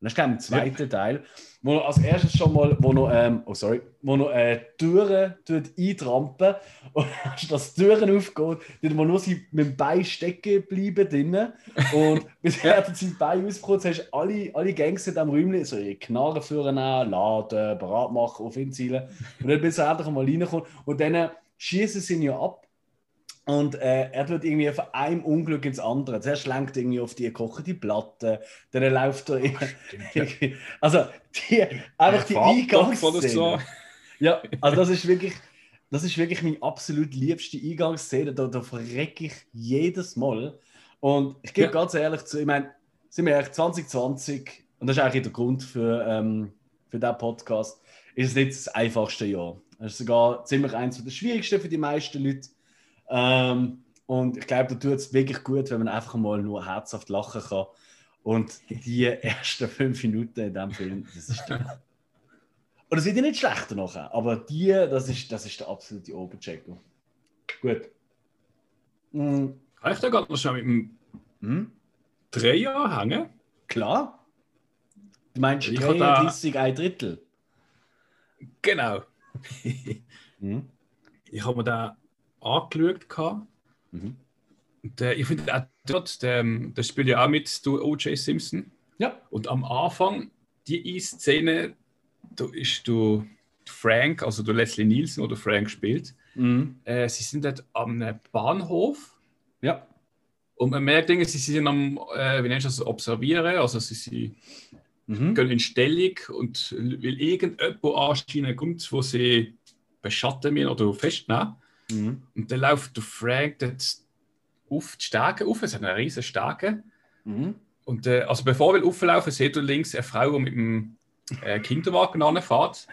Und das ist im zweiten ja. Teil, wo er als erstes schon mal, wo noch, ähm, oh sorry, wo noch äh, Türen tut eintrampen. Und als das Türen aufgeht, tut man nur sie mit dem Bein stecken bleiben drinnen. Und bis er dann sein Bein ausgekommen hast du alle, alle Gangs in diesem Räumchen so ihre Knarren führen, laden, bereit machen, auf ihn zielen und dann bis er endlich mal reinkommt und dann schießen sie ihn ja ab und äh, er tut irgendwie von einem Unglück ins andere. Zuerst lenkt er irgendwie auf die gekochte Platte, dann läuft er irgendwie. Also, die, einfach die Eingangsszene. Ja, also das ist wirklich, das ist wirklich meine absolut liebste Eingangsszene. Da, da verrecke ich jedes Mal. Und ich gebe ja. ganz ehrlich zu, ich meine, sind wir ehrlich, 2020, und das ist eigentlich der Grund für, ähm, für diesen Podcast, ist es nicht das einfachste Jahr. Es ist sogar ziemlich eins der schwierigsten für die meisten Leute. Ähm, und ich glaube, da tut es wirklich gut, wenn man einfach mal nur herzhaft lachen kann. Und die ersten fünf Minuten in diesem Film, das ist der. Und es wird ja nicht schlechter nachher, aber die, das ist, das ist der absolute Oberchecker. Gut. Mhm. Kann ich da gerade noch schon mit dem hm? Dreier hängen? Klar. Du meinst ich 33 da... ein Drittel? Genau. hm? Ich habe mir da angeschaut. Mhm. Äh, ich finde auch dort, der, der spielt ja auch mit du O.J. Simpson. Ja. Und am Anfang, die E-Szene, da ist du Frank, also du Leslie Nielsen oder Frank spielt. Mhm. Äh, sie sind dort am Bahnhof. Ja. Und man merkt, sie sind am, äh, wie nennst du das, observieren. Also sie, sie mhm. gehen in Stellung und will irgendjemand anscheinen kommt, wo sie beschatten müssen oder festnehmen. Mhm. Und dann läuft der Frank dort auf die Stege auf, es hat eine riesige Stege. Mhm. Und äh, also bevor wir auflaufen, seht ihr links eine Frau, die mit dem äh, Kinderwagen anfährt.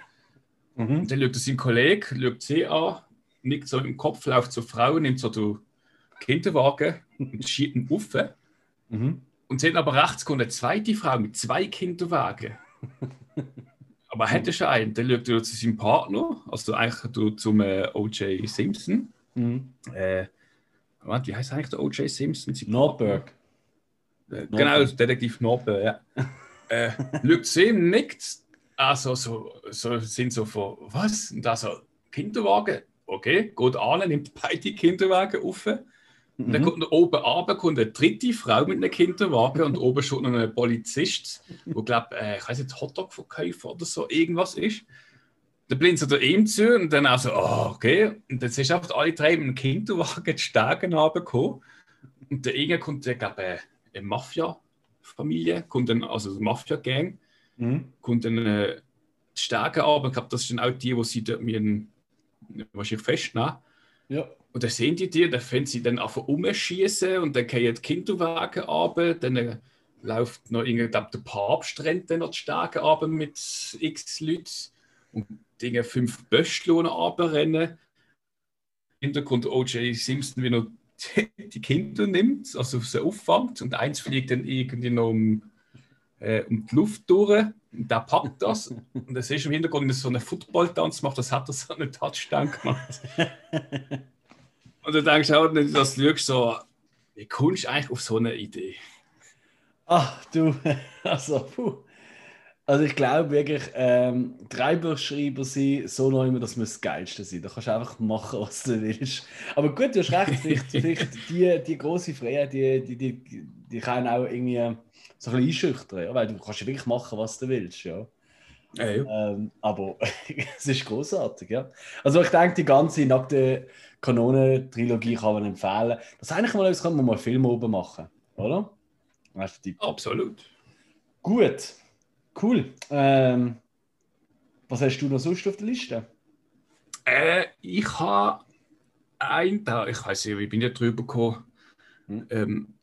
Mhm. Und dann schaut er seinen Kollegen, schaut sie an, nickt so im Kopf, läuft zur Frau, nimmt so den Kinderwagen und schiebt ihn auf. Mhm. Und sieht aber rechts kommt eine zweite Frau mit zwei Kinderwagen. Aber er hätte schon einen. Dann schaut er zu seinem Partner, also eigentlich zum äh, O.J. Simpson. Mhm. Äh, Moment, wie heißt eigentlich der O.J. Simpson? Nordberg. Äh, genau, Detektiv Nordberg, ja. äh, schaut zu ihm, nickt. Also, so, so, sind so von, was? Und da so, Kinderwagen. Okay, geht an, nimmt beide Kinderwagen auf. Und dann mhm. kommt oben runter kommt eine dritte Frau mit einem Kinderwagen und oben schon noch ein Polizist, der, glaube äh, ich weiß nicht, Hotdog-Verkäufer oder so irgendwas ist. Dann blinzt er ihm zu und dann auch so, oh, okay. Und dann sind einfach alle drei mit dem Kinderwagen die Stegen runtergekommen. Und der eine kommt, ich glaube, äh, eine Mafia-Familie, kommt dann, also eine Mafia-Gang, mhm. kommt dann äh, die Stegen runter. Ich glaube, das sind auch die, die sie dort mit einem, wahrscheinlich festnehmen. Ja. Und dann sehen die dir, dann können sie dann einfach umschießen und dann gehen die Kinderwagen ab, dann äh, läuft noch irgendwie, der Papst rennt dann noch die Stege mit x Leuten und Dinge fünf Böschlohne abrennen. Im Hintergrund O.J. Simpson, wie er die Kinder nimmt, also sie auffängt und eins fliegt dann irgendwie noch um, äh, um die Luft durch und der packt das und das ist im Hintergrund so einen Football-Tanz macht, das hat er so einen Touchdown gemacht. Und du denkst auch nicht, dass du so, wie kommst du eigentlich auf so eine Idee? Ach du, also, puh. Also ich glaube wirklich, ähm, Drehbuchschreiber sind so noch immer, dass wir das Geilste sind. Da kannst du einfach machen, was du willst. Aber gut, du hast recht, vielleicht, vielleicht die, die große Freiheit, die, die, die, die kann auch irgendwie so ein bisschen einschüchtern, ja? weil du kannst wirklich machen, was du willst. Ja. Ja, ja. Ähm, aber es ist großartig, ja. Also ich denke, die ganze nackte Kanonen-Trilogie kann man empfehlen. Das ist eigentlich mal etwas, kann man mal Film oben machen, oder? Absolut. Gut, cool. Ähm, was hast du noch sonst auf der Liste? Äh, ich habe ein da, ich weiß nicht, wie bin ich drüber gekommen. Hm. Ähm,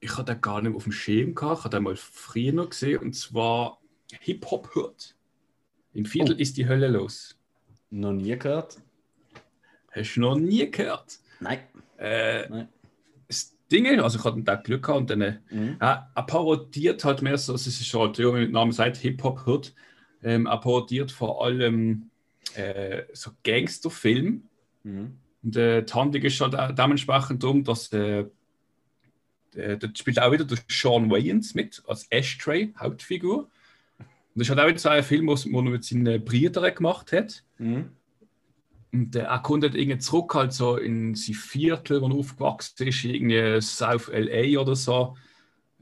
ich hatte den gar nicht auf dem Schirm gehabt, ich habe den mal früher noch gesehen, und zwar Hip-Hop hört. Im Viertel oh. ist die Hölle los. Noch nie gehört. Hast du noch nie gehört? Nein. Äh, Nein. Das Ding ist, also ich hatte da Glück gehabt und dann, äh, mhm. äh, er parodiert halt mehr so, es ist schon halt, wie mit Namen sagt, Hip-Hop hört. Ähm, er parodiert vor allem äh, so Gangsterfilme. Mhm. Und äh, die Handlung ist schon halt dementsprechend um, dass äh, da spielt auch wieder der Sean Wayans mit als Ashtray, Hauptfigur. Und das ist halt auch wieder so ein Film, wo er mit seinen Brüdern gemacht hat. Mhm. Und äh, er kommt halt irgendwie zurück halt so in sein Viertel, wo er aufgewachsen ist, irgendwie South LA oder so.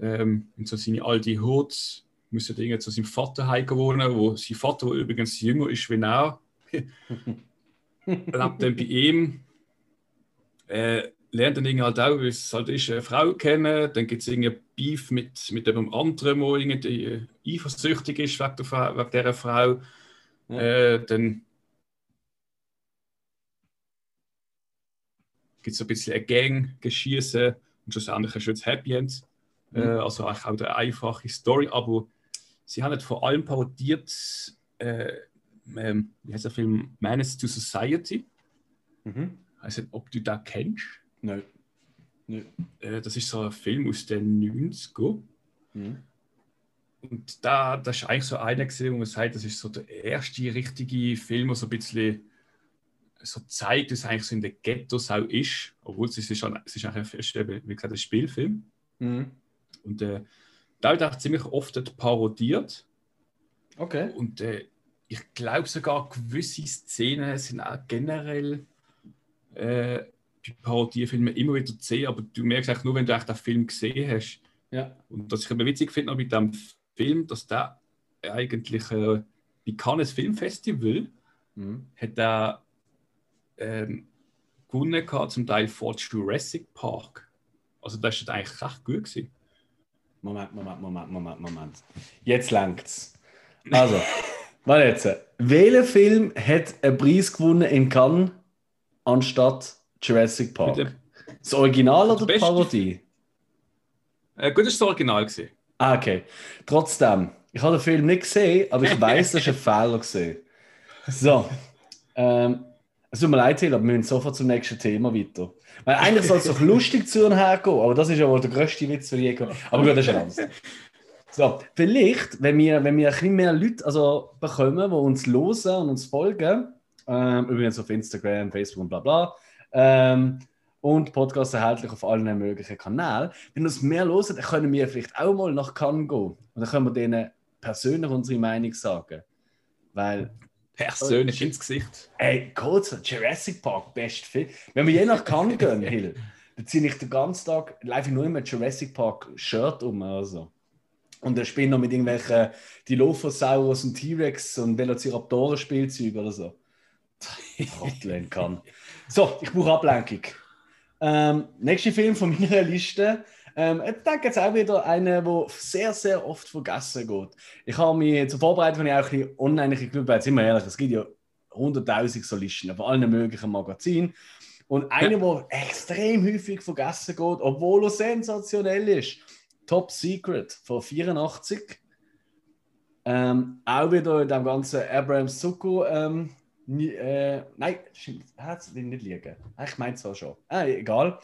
Ähm, in so seine alte Hut, muss halt irgendwie zu seinem Vater wohnen, wo sein Vater, der übrigens jünger ist wie er, lebt dann bei ihm. Äh, lernt dann irgendwie halt auch, wie es halt ist, eine Frau kennen. Dann gibt es irgendwie Beef mit, mit einem anderen, der irgendwie äh, eifersüchtig ist wegen, der, wegen dieser Frau. Ja. Äh, dann gibt es ein bisschen ein Gang, Geschießen und schlussendlich ein schönes Happy End. Mhm. Äh, also eigentlich auch eine einfache Story, aber sie haben vor allem parodiert, äh, ähm, wie heißt der Film, Menace to Society. Mhm. Also, ob du da kennst? Nein. Nein. Äh, das ist so ein Film aus den 90er. Mhm. Und da, das ist eigentlich so einer gesehen, wo man sagt, das ist so der erste richtige Film, der so ein bisschen so zeigt, dass es eigentlich so in den Ghettos auch ist, obwohl es ist, schon, es ist eigentlich wie gesagt, ein Spielfilm. Mhm. Und äh, da wird auch ziemlich oft parodiert. Okay. Und äh, ich glaube sogar gewisse Szenen sind auch generell äh, bei Parodiefilmen immer wieder zu sehen, aber du merkst eigentlich nur, wenn du den Film gesehen hast. Ja. Und was ich immer witzig finde mit dem Film, dass der eigentlich äh, bei Cannes Filmfestival mhm. hat er ähm, gewonnen gehabt, zum Teil vor Jurassic Park. Also das ist eigentlich recht gut gewesen. Moment, Moment, Moment, Moment, Moment. Jetzt längt's. Also, warte jetzt. Welcher Film hat einen Preis gewonnen in Cannes anstatt Jurassic Park? Das Original oder die Parodie? Äh, gut, das ist das Original gesehen. Ah, okay. Trotzdem, ich habe den Film nicht gesehen, aber ich weiß, dass ich einen Fehler gesehen. So, ähm, es tut mir leid, aber wir müssen sofort zum nächsten Thema weiter. Weil eigentlich soll es doch lustig zu und her gehen, aber das ist ja wohl der größte Witz für je Aber gut, das ist ein So, vielleicht, wenn wir, wenn wir ein bisschen mehr Leute also, bekommen, die uns hören und uns folgen, ähm, übrigens auf Instagram, Facebook und bla bla, ähm, und Podcast erhältlich auf allen möglichen Kanälen. Wenn uns mehr hören, dann können wir vielleicht auch mal nach Cannes gehen. Und dann können wir denen persönlich unsere Meinung sagen. Weil persönlich ins Gesicht. Ey, kurz, Jurassic Park, best Film. Wenn wir je nach Cannes gehen, Hill, dann ziehe ich den ganzen Tag, ich nur immer Jurassic Park Shirt um. Also. Und dann spiele noch mit irgendwelchen Dilophosaurus und T-Rex und Velociraptoren Spielzeugen oder so. Trottel kann. So, ich brauche Ablenkung. Ähm, nächster Film von meiner Liste ähm, ich denke jetzt auch wieder einen, der sehr, sehr oft vergessen geht. Ich habe mich zur Vorbereitung ich auch ein bisschen online geschaut, sind wir ehrlich, es gibt ja 100.000 so Listen von allen möglichen Magazinen. Und einer, der extrem häufig vergessen geht, obwohl er sensationell ist, Top Secret von 84. Ähm, auch wieder in dem ganzen Abrams Zuko. Ähm, äh, nein, hat nicht liegen. Ich meine zwar schon. Ah, egal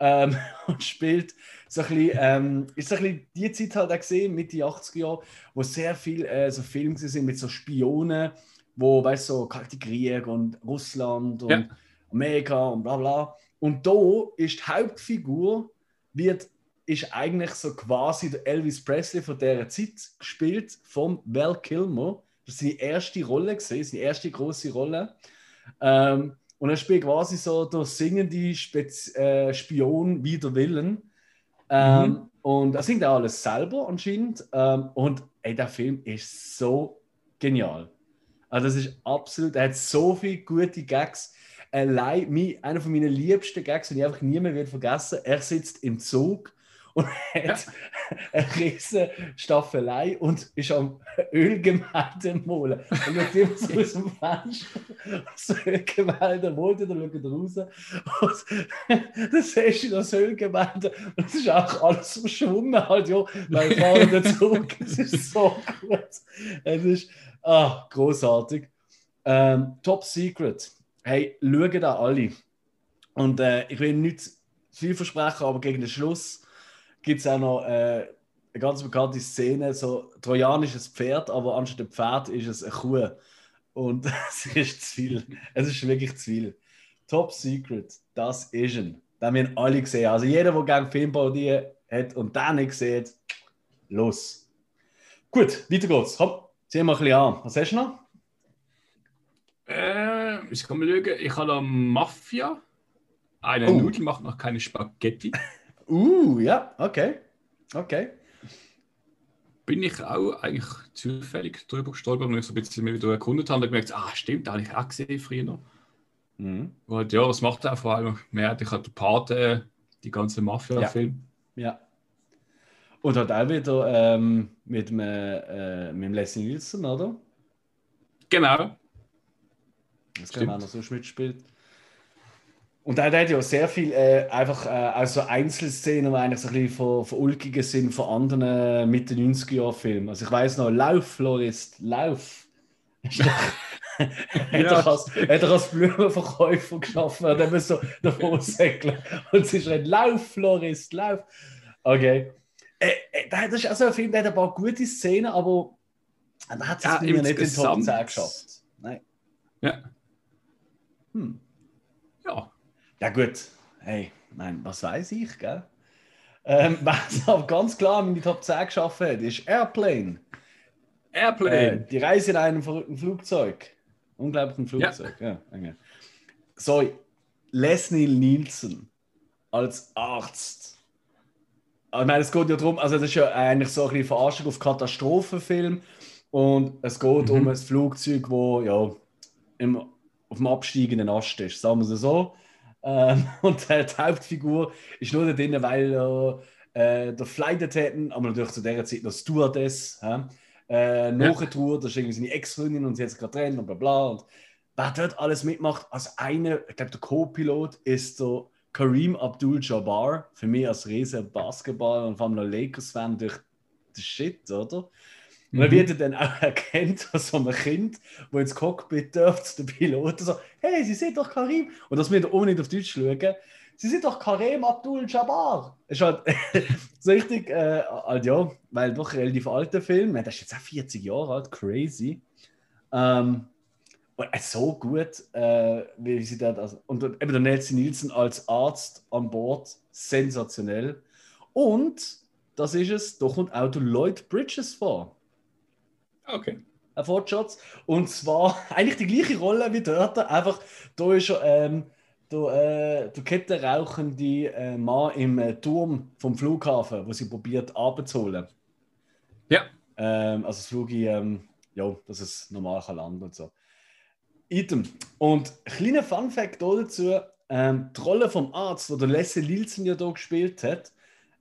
ähm, und spielt so ein bisschen, ähm, ist so ein bisschen die Zeit halt auch gesehen, Mitte 80er Jahre, wo sehr viel äh, so Filme sind mit so Spionen, wo, weißt du, so Kalte Krieg und Russland und ja. Amerika und bla bla. Und da ist die Hauptfigur, wird, ist eigentlich so quasi der Elvis Presley von dieser Zeit gespielt, vom Val Kilmer. Das ist seine erste Rolle gesehen, seine erste große Rolle. Ähm, und er spielt quasi so der singende Spez äh, Spion wider Willen. Ähm, mhm. Und er singt auch alles selber anscheinend. Ähm, und ey, der Film ist so genial. Also das ist absolut, er hat so viele gute Gags. Allein, einer von meinen liebsten Gags, den ich einfach nie mehr vergessen, er sitzt im Zug und hat ja. eine riesige Staffelei und ist am Ölgemälde malen. Und schaut immer so aus dem Fenster, das Ölgemälde malt, dann schaut er raus und dann siehst du das Ölgemälde und es ist auch alles verschwunden halt, ja, weil fahren der Zug, es ist so gut. Es ist ah, großartig. Ähm, Top Secret. Hey, schauen da alle. Und äh, ich will nicht viel versprechen, aber gegen den Schluss gibt es auch noch äh, eine ganz bekannte Szene, so trojanisches Pferd, aber anstatt ein Pferd ist es eine Kuh. Und es ist zu viel. Es ist wirklich zu viel. Top Secret, das ist ein. Das haben wir alle gesehen. Also jeder, der gerne Filmparodie hat und den nicht sieht, los. Gut, weiter geht's. Komm, ziehen wir ein bisschen an. Was hast du noch? Äh, ich kann mal schauen. Ich habe noch Mafia. Eine oh. Nudel macht noch keine Spaghetti. uh, ja, okay. Okay. Bin ich auch eigentlich zufällig drüber gestolpert, und ich so ein bisschen mehr wieder erkundet habe und gemerkt, ah, stimmt, da habe ich auch gesehen früher. Mhm. Und ja, was macht er vor allem? Mehr ich hatte Pate, die ganze Mafia-Film. Ja. ja. Und hat auch wieder ähm, mit, dem, äh, mit dem Leslie Nielsen, oder? Genau. Das kann man auch noch so mitspielt. Und er hat ja sehr viel äh, einfach äh, also Einzelszenen, die eigentlich so ein bisschen von, von ulkigen sind von anderen äh, Mitte 90er Jahr Filmen. Also ich weiß noch, Lauf, Florist, Lauf. hat, er als, hat er als Blumenverkäufer geschaffen und dann so davor säckeln. Und sie schreit, Lauf, Florist, Lauf. Okay. Äh, äh, das ist also ein Film, der hat ein paar gute Szenen, aber er hat es ja, mir nicht in den Top 10 geschafft. Nein. Ja. Hm. Ja. Gut. Hey, nein, was weiß ich, gell? Ähm, was aber ganz klar in die Top 10 geschafft hat, ist Airplane. Airplane. Äh, die Reise in einem verrückten Flugzeug. Unglaublichen Flugzeug, ja. ja. So, Leslie Nielsen als Arzt. Ich meine, es geht ja darum, also das ist ja eigentlich so ein bisschen Verarschung auf Katastrophenfilm. Und es geht mhm. um ein Flugzeug, wo ja im, auf dem absteigenden Ast ist, sagen wir es so. Ähm, und die Hauptfigur ist nur da drin, weil äh, der Flight Attendant, aber natürlich zu der Zeit noch Stewardess, äh, nachgetrut, ja. das ist irgendwie seine Ex-Freundin und sie hat sich gerade trennt und bla bla. Und wer dort alles mitmacht, als einer, ich glaube, der Co-Pilot ist so Kareem Abdul-Jabbar, für mich als riesen Basketball- und vor allem Lakers-Fan durch das Shit, oder? Und dann mhm. wird dann auch erkennt von so einem Kind, wo ins Cockpit dürft, der Pilot, so, hey, Sie sind doch Karim. Und das wir auch nicht auf Deutsch schauen. Sie sind doch Karim Abdul Jabbar. Ist halt so richtig, äh, halt ja, weil doch relativ alter Film. Der ist jetzt auch 40 Jahre alt, crazy. Ähm, und so gut, äh, wie sie da also, und eben der Nelson Nielsen als Arzt an Bord, sensationell. Und das ist es, da kommt auch der Lloyd Bridges vor. Okay. Ein Fortschatz. Und zwar eigentlich die gleiche Rolle wie dort. Einfach, da ist er ähm, der, äh, der kettenrauchende äh, Mann im äh, Turm vom Flughafen, wo sie probiert abzuholen. Ja. Ähm, also das Flug, ähm, ja, dass es normal kann landen und so. Item. Und kleiner Fun Fact dazu: ähm, die Rolle vom Arzt, oder Leslie Lilsen ja hier gespielt hat,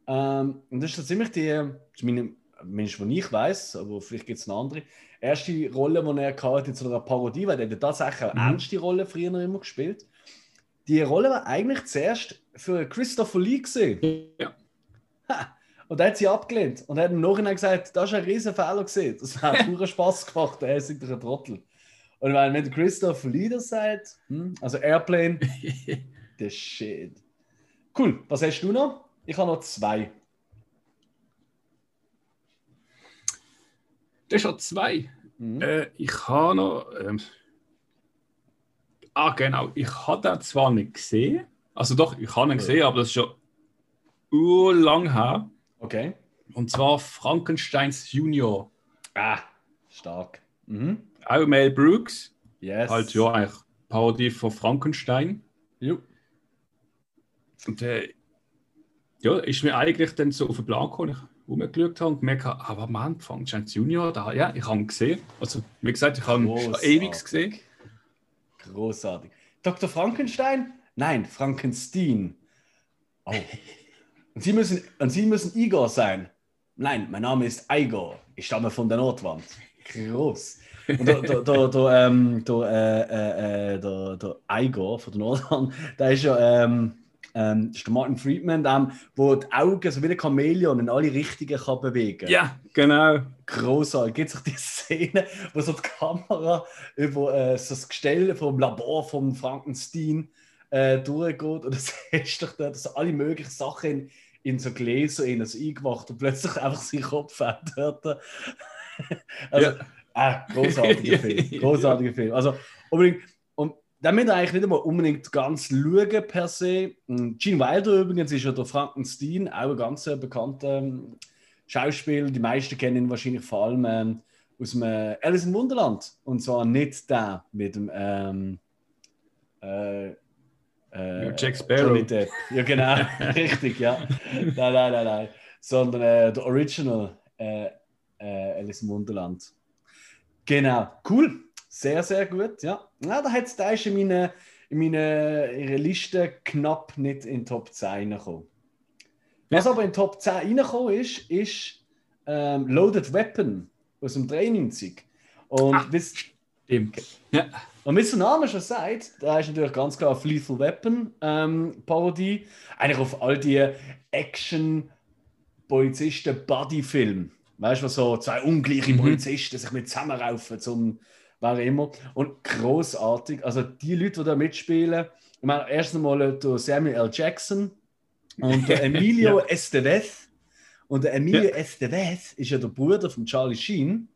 ähm, und das ist so ziemlich die, meine Mensch, die ich weiß, aber vielleicht gibt es eine andere, erste Rolle, die er hatte in so einer Parodie, weil er tatsächlich eine mhm. ernste Rolle früher immer gespielt. Die Rolle war eigentlich zuerst für Christopher Lee gesehen. Ja. Ha. Und er hat sie abgelehnt und hat im Nachhinein gesagt, das ist ein riesen Fehler gesehen. Das hat purer Spaß gemacht, er ist ein Trottel. Und weil wenn Christopher Lee das sagt, hm, also Airplane, the shit. Cool, was hast du noch? Ich habe noch zwei. Das ist schon zwei. Mhm. Äh, ich habe noch. Ähm, ah, genau. Ich habe den zwar nicht gesehen. Also doch, ich habe ihn gesehen, aber das ist schon urlang her. Okay. Und zwar Frankensteins Junior. Ah, stark. Mhm. Auch Mel Brooks. Yes. Halt ja eigentlich Parodie von Frankenstein. Jo. Und äh, ja, ist mir eigentlich dann so auf den Plan gekommen rumgeschaut habe und gemerkt habe, aber man, Frankenstein Junior, da, ja, ich habe ihn gesehen. Also, wie gesagt, ich habe ihn schon ewig gesehen. Großartig. Dr. Frankenstein? Nein, Frankenstein. Oh. Und Sie müssen, und Sie müssen Igor sein. Nein, mein Name ist Igor. Ich stamme von der Nordwand. Groß. Und der, der, der, der, ähm, der, äh, äh, der, der Igor von der Nordwand, der ist ja ähm, ähm, das ist der Martin Friedman, der die Augen so wie ein Chamäleon in alle Richtungen kann bewegen kann. Ja, genau. Großartig. Gibt es die Szene, wo so die Kamera über äh, so das Gestell vom Labor von Frankenstein äh, durchgeht und das ist doch da, dass alle möglichen Sachen in, in so Gläser in das eingemacht und plötzlich einfach sein Kopf dort. also, ja. äh, großartiger Film. Großartiger Film. Also, unbedingt. Und damit eigentlich nicht einmal unbedingt ganz schauen per se. Hm, Gene Wilder übrigens ist ja der Frankenstein, auch ein ganz bekannter ähm, Schauspieler. Die meisten kennen ihn wahrscheinlich vor allem ähm, aus dem äh, Alice in Wunderland. Und zwar nicht der mit dem ähm, äh, äh, Jack Sparrow. Ja, genau, richtig, ja. Nein, nein, nein, nein. Sondern äh, der Original äh, äh, Alice im Wunderland. Genau, cool. Sehr, sehr gut, ja. ja da, hat's, da ist in meiner in meine, ihre Liste knapp nicht in Top 10 reingekommen. Was aber in Top 10 reingekommen ist, ist ähm, Loaded Weapon aus dem 93. Und Ach, das, stimmt. Ja. Und wie der Name schon sagt, da ist natürlich ganz klar auf Lethal Weapon ähm, Parodie. Eigentlich auf all die Action-Polizisten-Buddy-Filme. Weißt du, wo so zwei ungleiche mhm. Polizisten sich mit zusammenraufen zum wer immer. Und großartig. Also die Leute, die da mitspielen, ich meine, erst einmal der Samuel L. Jackson und der Emilio ja. Estevez. Und der Emilio ja. Estevez ist ja der Bruder von Charlie Sheen.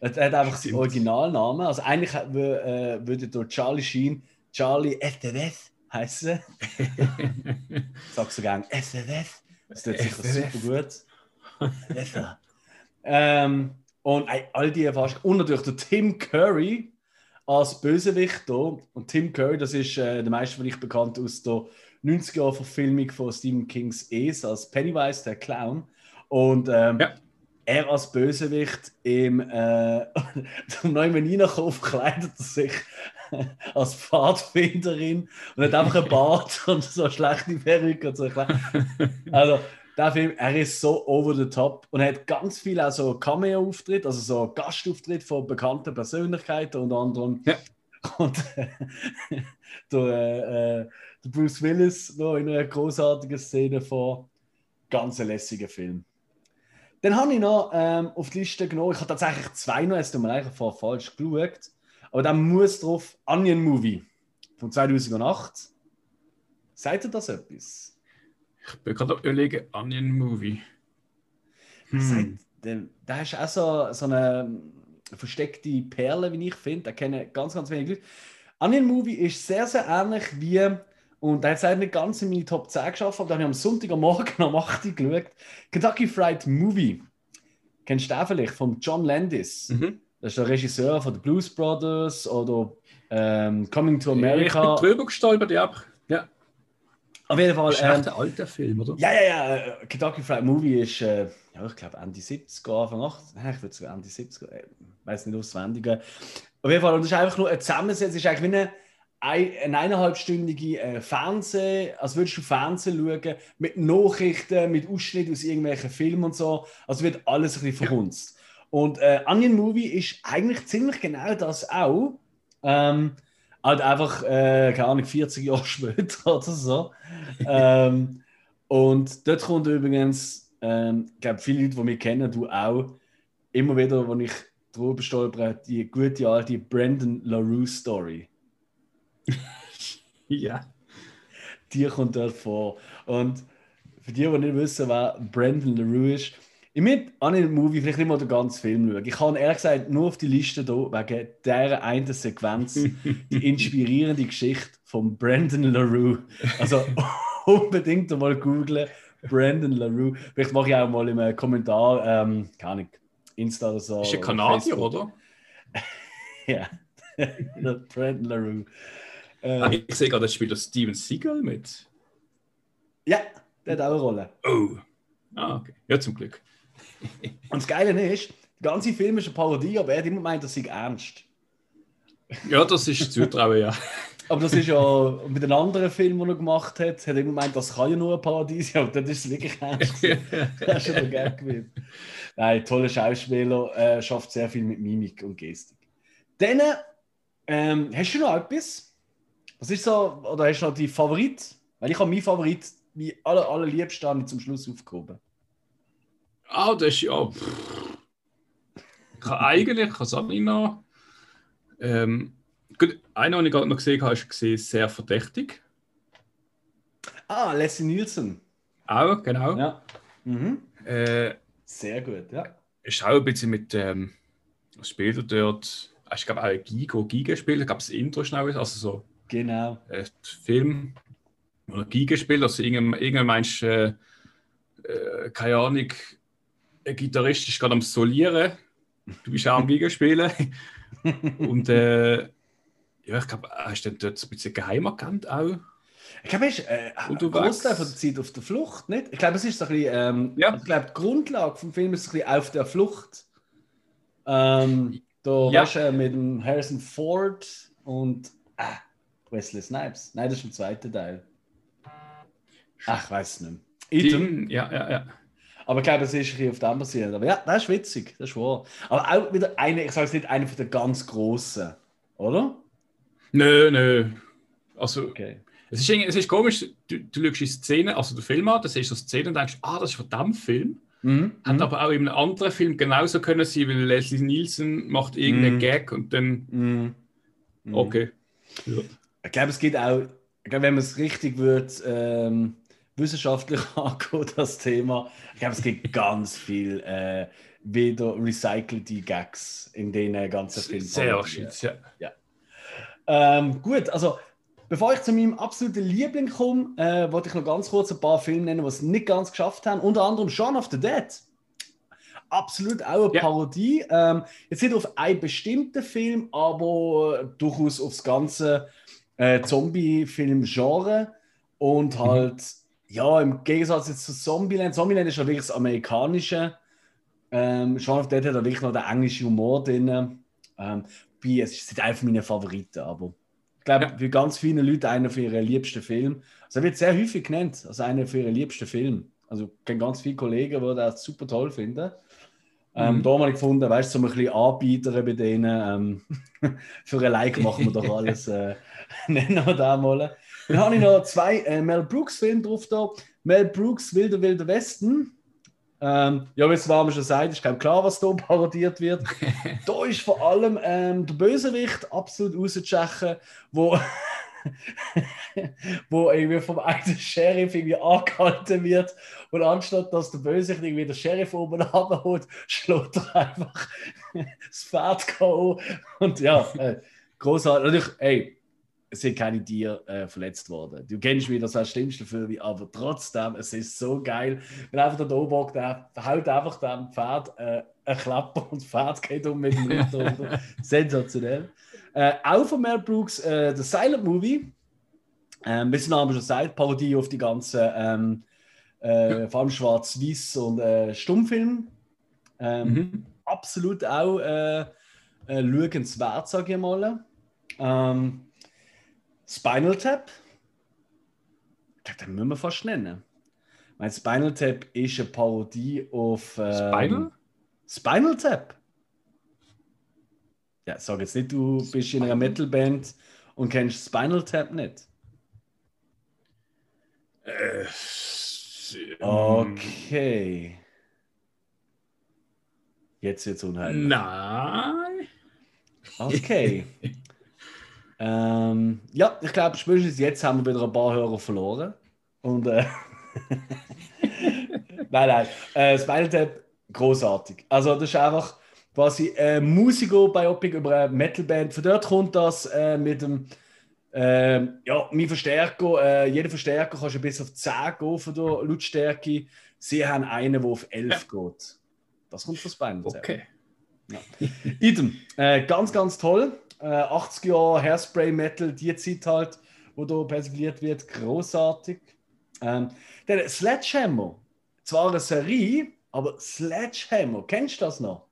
Er hat einfach den Originalnamen. Also eigentlich äh, würde der Charlie Sheen Charlie Estevez heißen. Sagst du gern Estevez? Das tut sicher super gut. ähm, und all die fast. Und natürlich der Tim Curry als Bösewicht da. Und Tim Curry, das ist äh, der meiste vielleicht bekannt aus der 90er-Verfilmung von Stephen Kings Es als Pennywise, der Clown. Und ähm, ja er als Bösewicht im äh, neuen Hineinkommt, kleidet er sich als Pfadfinderin und hat einfach einen Bart und so schlechte Perücke und so. Also, der Film, er ist so over the top und er hat ganz viel auch so Cameo-Auftritt, also so Gastauftritt von bekannten Persönlichkeiten, unter anderem ja. und äh, der, äh, der Bruce Willis noch in einer großartigen Szene vor. Ganz ein lässiger Film. Dann habe ich noch ähm, auf die Liste genommen, ich habe tatsächlich zwei noch, jetzt haben wir eigentlich falsch geschaut, aber dann muss drauf Onion Movie von 2008. Seid ihr das etwas? Ich bin gerade überlegen, Onion Movie. Hm. Da ist auch so, so eine versteckte Perle, wie ich finde. Da kennen ganz, ganz wenig Leute. Onion Movie ist sehr, sehr ähnlich wie und er hat es nicht ganz in meine Top 10 geschafft, aber dann habe ich am Sonntagmorgen um 8 Uhr geschaut. Kentucky Fried Movie. Kennst du den vielleicht? Von John Landis. Mhm. Das ist der Regisseur von The Blues Brothers oder ähm, Coming to America. Ich bin drüber gestolpert, ja. Ja. Auf jeden Fall. Das ist ähm, ein alter Film, oder? Ja, ja, ja. Äh, Kentucky Fried Movie ist, äh, ja, ich glaube, Ende 70er, Anfang 80 Ich würde sagen Ende 70er, ich weiß nicht auswendig. Auf jeden Fall, und das ist einfach nur ein Zusammensetzung. Es ist eigentlich wie eine eine eineinhalbstündige äh, Fernsehen, als würdest du Fernsehen schauen, mit Nachrichten, mit Ausschnitten aus irgendwelchen Filmen und so. Also wird alles ein bisschen verhunzt. Und äh, Onion Movie ist eigentlich ziemlich genau das auch. Ähm, halt einfach, äh, keine Ahnung, 40 Jahre später oder so. ähm, und dort kommt übrigens, ähm, ich glaube, viele Leute, die mich kennen, du auch, immer wieder, wenn ich drüber stolpere, die gute alte Brandon LaRue Story. ja. Die kommt dort vor. Und für die, die nicht wissen, wer Brandon LaRue ist, ich möchte an den Movie vielleicht nicht mal den ganzen Film schauen. Ich kann ehrlich gesagt nur auf die Liste hier wegen dieser einen Sequenz die inspirierende Geschichte von Brandon LaRue. Also unbedingt mal googlen. Brandon LaRue. Vielleicht mache ich auch mal im Kommentar, ähm, keine Ahnung, Insta oder so. Ist ein Kanadier, oder? ja, Brandon LaRue. Äh, ah, ich sehe gerade, das spielt Steven Seagal mit. Ja, der hat auch eine Rolle. Oh. Ah, okay. Ja, zum Glück. Und das Geile ist, der ganze Film ist eine Parodie, aber er hat immer gemeint, das sei ernst. Ja, das ist zutrauen, ja. Aber das ist ja mit einem anderen Film, den er gemacht hat, hat er immer gemeint, das kann ja nur ein Paradies sein, aber das ist es wirklich ernst. das ist schon der Gag gewesen. Nein, toller Schauspieler, äh, schafft sehr viel mit Mimik und Gestik. Dann, ähm, hast du noch etwas? Was ist so, oder hast du noch die Favorit? Weil ich habe meinen Favorit, wie aller, allerliebsten, zum Schluss aufgehoben. Ah, das ist ja. Ich habe eigentlich, ich habe es noch. Ähm, gut, einer, den ich gerade noch gesehen habe, ist gesehen, sehr verdächtig. Ah, Leslie Nielsen. Auch, genau. Ja. Mhm. Äh, sehr gut, ja. Ist auch ein bisschen mit, ähm, was spielt er dort? Ich glaube auch Gigo, Giga spielt, ich glaube das Intro schnell, also so. Genau. Äh, Film, oder Giga spielt, also meinst du, äh, äh, keine Ahnung, ein Gitarrist ist gerade am Solieren, du bist auch am Giga spielen. Und äh, ja, ich glaube, hast du dort ein bisschen geheim erkannt auch? Ich glaube, es ist äh, ein Großteil von der Zeit auf der Flucht, nicht? Ich glaube, es ist so ein bisschen, ähm, ja. ich glaube, die Grundlage vom Film ist ein bisschen auf der Flucht. Ähm, da ja. weißt du, äh, mit dem Harrison Ford und äh, Wesley Snipes. Nein, das ist im zweiten Teil. Ach, ich weiß es nicht mehr. Ethan. Ja, ja, ja. Aber ich glaube, es ist ein auf dem basiert. Aber ja, das ist witzig, das ist wahr. Aber auch wieder eine, ich sage es nicht, eine von der ganz großen, oder? Nö, nö. Also, okay. es, ist, es ist komisch, du, du schaust die Szene, also den Film an, das ist so eine Szene und denkst, ah, das ist von dem Film. Mhm. Hat mhm. aber auch in einem anderen Film genauso können sein, weil Leslie Nielsen macht irgendeinen mhm. Gag und dann. Mhm. mhm. Okay. Ja. Ich glaube, es geht auch, ich glaube, wenn man es richtig wird, ähm, wissenschaftlich angehen, das Thema, ich glaube, es gibt ganz viel äh, wieder recycelte Gags in den ganzen Filmen. Sehr wahrscheinlich, ja. ja. Ähm, gut, also bevor ich zu meinem absoluten Liebling komme, äh, wollte ich noch ganz kurz ein paar Filme nennen, die es nicht ganz geschafft haben. Unter anderem Shaun of the Dead. Absolut auch eine ja. Parodie. Ähm, jetzt nicht auf einen bestimmten Film, aber durchaus aufs ganze äh, Zombie-Film-Genre. Und mhm. halt, mhm. Ja, im Gegensatz jetzt zu Zombieland. Zombieland ist ja wirklich das amerikanische. Ähm, Shaun of Dead hat da wirklich noch den englischen Humor drin. Ähm, es ist einer meiner Favoriten, aber ich glaube, ja. für ganz viele Leute einer für ihren liebsten Film. Also er wird sehr häufig genannt als einer für ihren liebsten Film. Also ich kenne ganz viele Kollegen, die das super toll finden. Ähm, mhm. Da habe ich gefunden, weißt du, so ein bisschen Anbieter bei denen. Ähm, für ein Like machen wir doch alles. Äh, nennen wir da mal. Dann habe ich noch zwei äh, Mel Brooks-Filme drauf da. Mel Brooks Wilder Wilder Westen ähm, ja, wie es war schon sagt, ist glaube klar, was hier parodiert wird. da ist vor allem ähm, der Bösewicht absolut rauszuchecken, wo, wo irgendwie vom eigenen Sheriff irgendwie angehalten wird und anstatt dass der Bösewicht irgendwie den Sheriff oben abholt, schlägt er einfach das Pferd K.O. Und ja, äh, großartig. Natürlich, ey, es sind keine Tiere äh, verletzt worden. Du kennst mich, das war das Schlimmste für mich, aber trotzdem, es ist so geil. Wenn einfach der der haut einfach dem Pferd äh, ein Klapper und das Pferd geht um mit dem Ritter. Sensationell. Äh, auch von Mel Brooks, äh, der Silent Movie. Ähm, wie es Name schon sagt, Parodie auf die ganzen, ähm, äh, vor allem Schwarz-Weiß und äh, Stummfilm. Ähm, mhm. Absolut auch äh, äh, schauenswert, sage ich mal. Ähm, Spinal Tap? Den müssen wir fast nennen. Mein Spinal Tap ist eine Parodie auf. Ähm, Spinal? Spinal Tap? Ja, sag jetzt nicht, du bist in einer Metalband und kennst Spinal Tap nicht. Äh, okay. Jetzt wird's unheimlich. Nein. Okay. Ähm, ja, ich glaube, spätestens jetzt haben wir wieder ein paar Hörer verloren. Und äh, nein, nein. Äh, Spinal Tap, großartig. Also, das ist einfach quasi äh, Musiker bei Opik über eine Metalband. Von dort kommt das äh, mit dem. Äh, ja, mein Verstärker, äh, jeder Verstärker kannst du bis auf 10 gehen von der Lautstärke. Sie haben einen, der auf 11 ja. geht. Das kommt von Tap. Okay. Ja. Idem, äh, ganz, ganz toll äh, 80 Jahre Hairspray Metal, die Zeit halt, wo da persifliert wird, großartig. Ähm, der Sledgehammer, zwar eine Serie, aber Sledgehammer, kennst du das noch?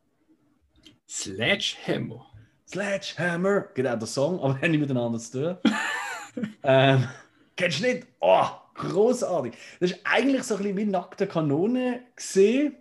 Sledgehammer. Sledgehammer, genau der Song, aber nicht miteinander zu tun. ähm, kennst du nicht? Oh, großartig. Das ist eigentlich so ein bisschen wie nackte Kanone gesehen.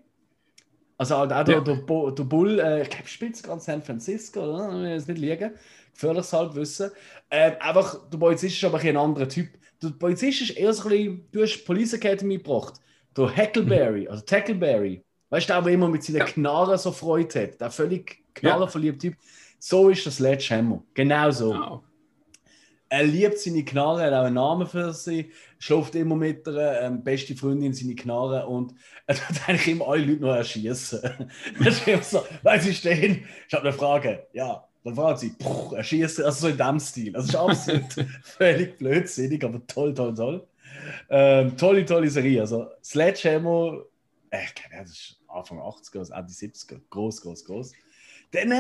Also halt auch ja. der, der, der Bull, äh, ich glaube, spielt es gerade San Francisco, oder? Ich es nicht liegen. Gefährliches Halbwissen. Ähm, einfach, der Polizist ist aber ein, anderer Typ. Der Polizist ist eher so ein bisschen, du hast Police Academy gebracht. Der Hackleberry, also Tackleberry. Weißt du, der, der immer mit seinen ja. Knarren so Freude hat. Der völlig knarrenverliebte ja. Typ. So ist das Sledgehammer. Genau so. Wow. Er liebt seine Knarre, hat auch einen Namen für sie, schläft immer mit der ähm, beste Freundin seine Knarre und er tut eigentlich immer alle Leute nur erschießen. das ist immer so, weil sie stehen, ich habe eine Frage, ja, dann fragt sie, erschießen, also so in dem Stil. Das ist absolut völlig blödsinnig, aber toll, toll, toll. Ähm, tolle, tolle Serie. Also Sledgehammer, äh, ich glaube, das ist Anfang 80er, also Ende 70er, groß, groß, groß. Dann,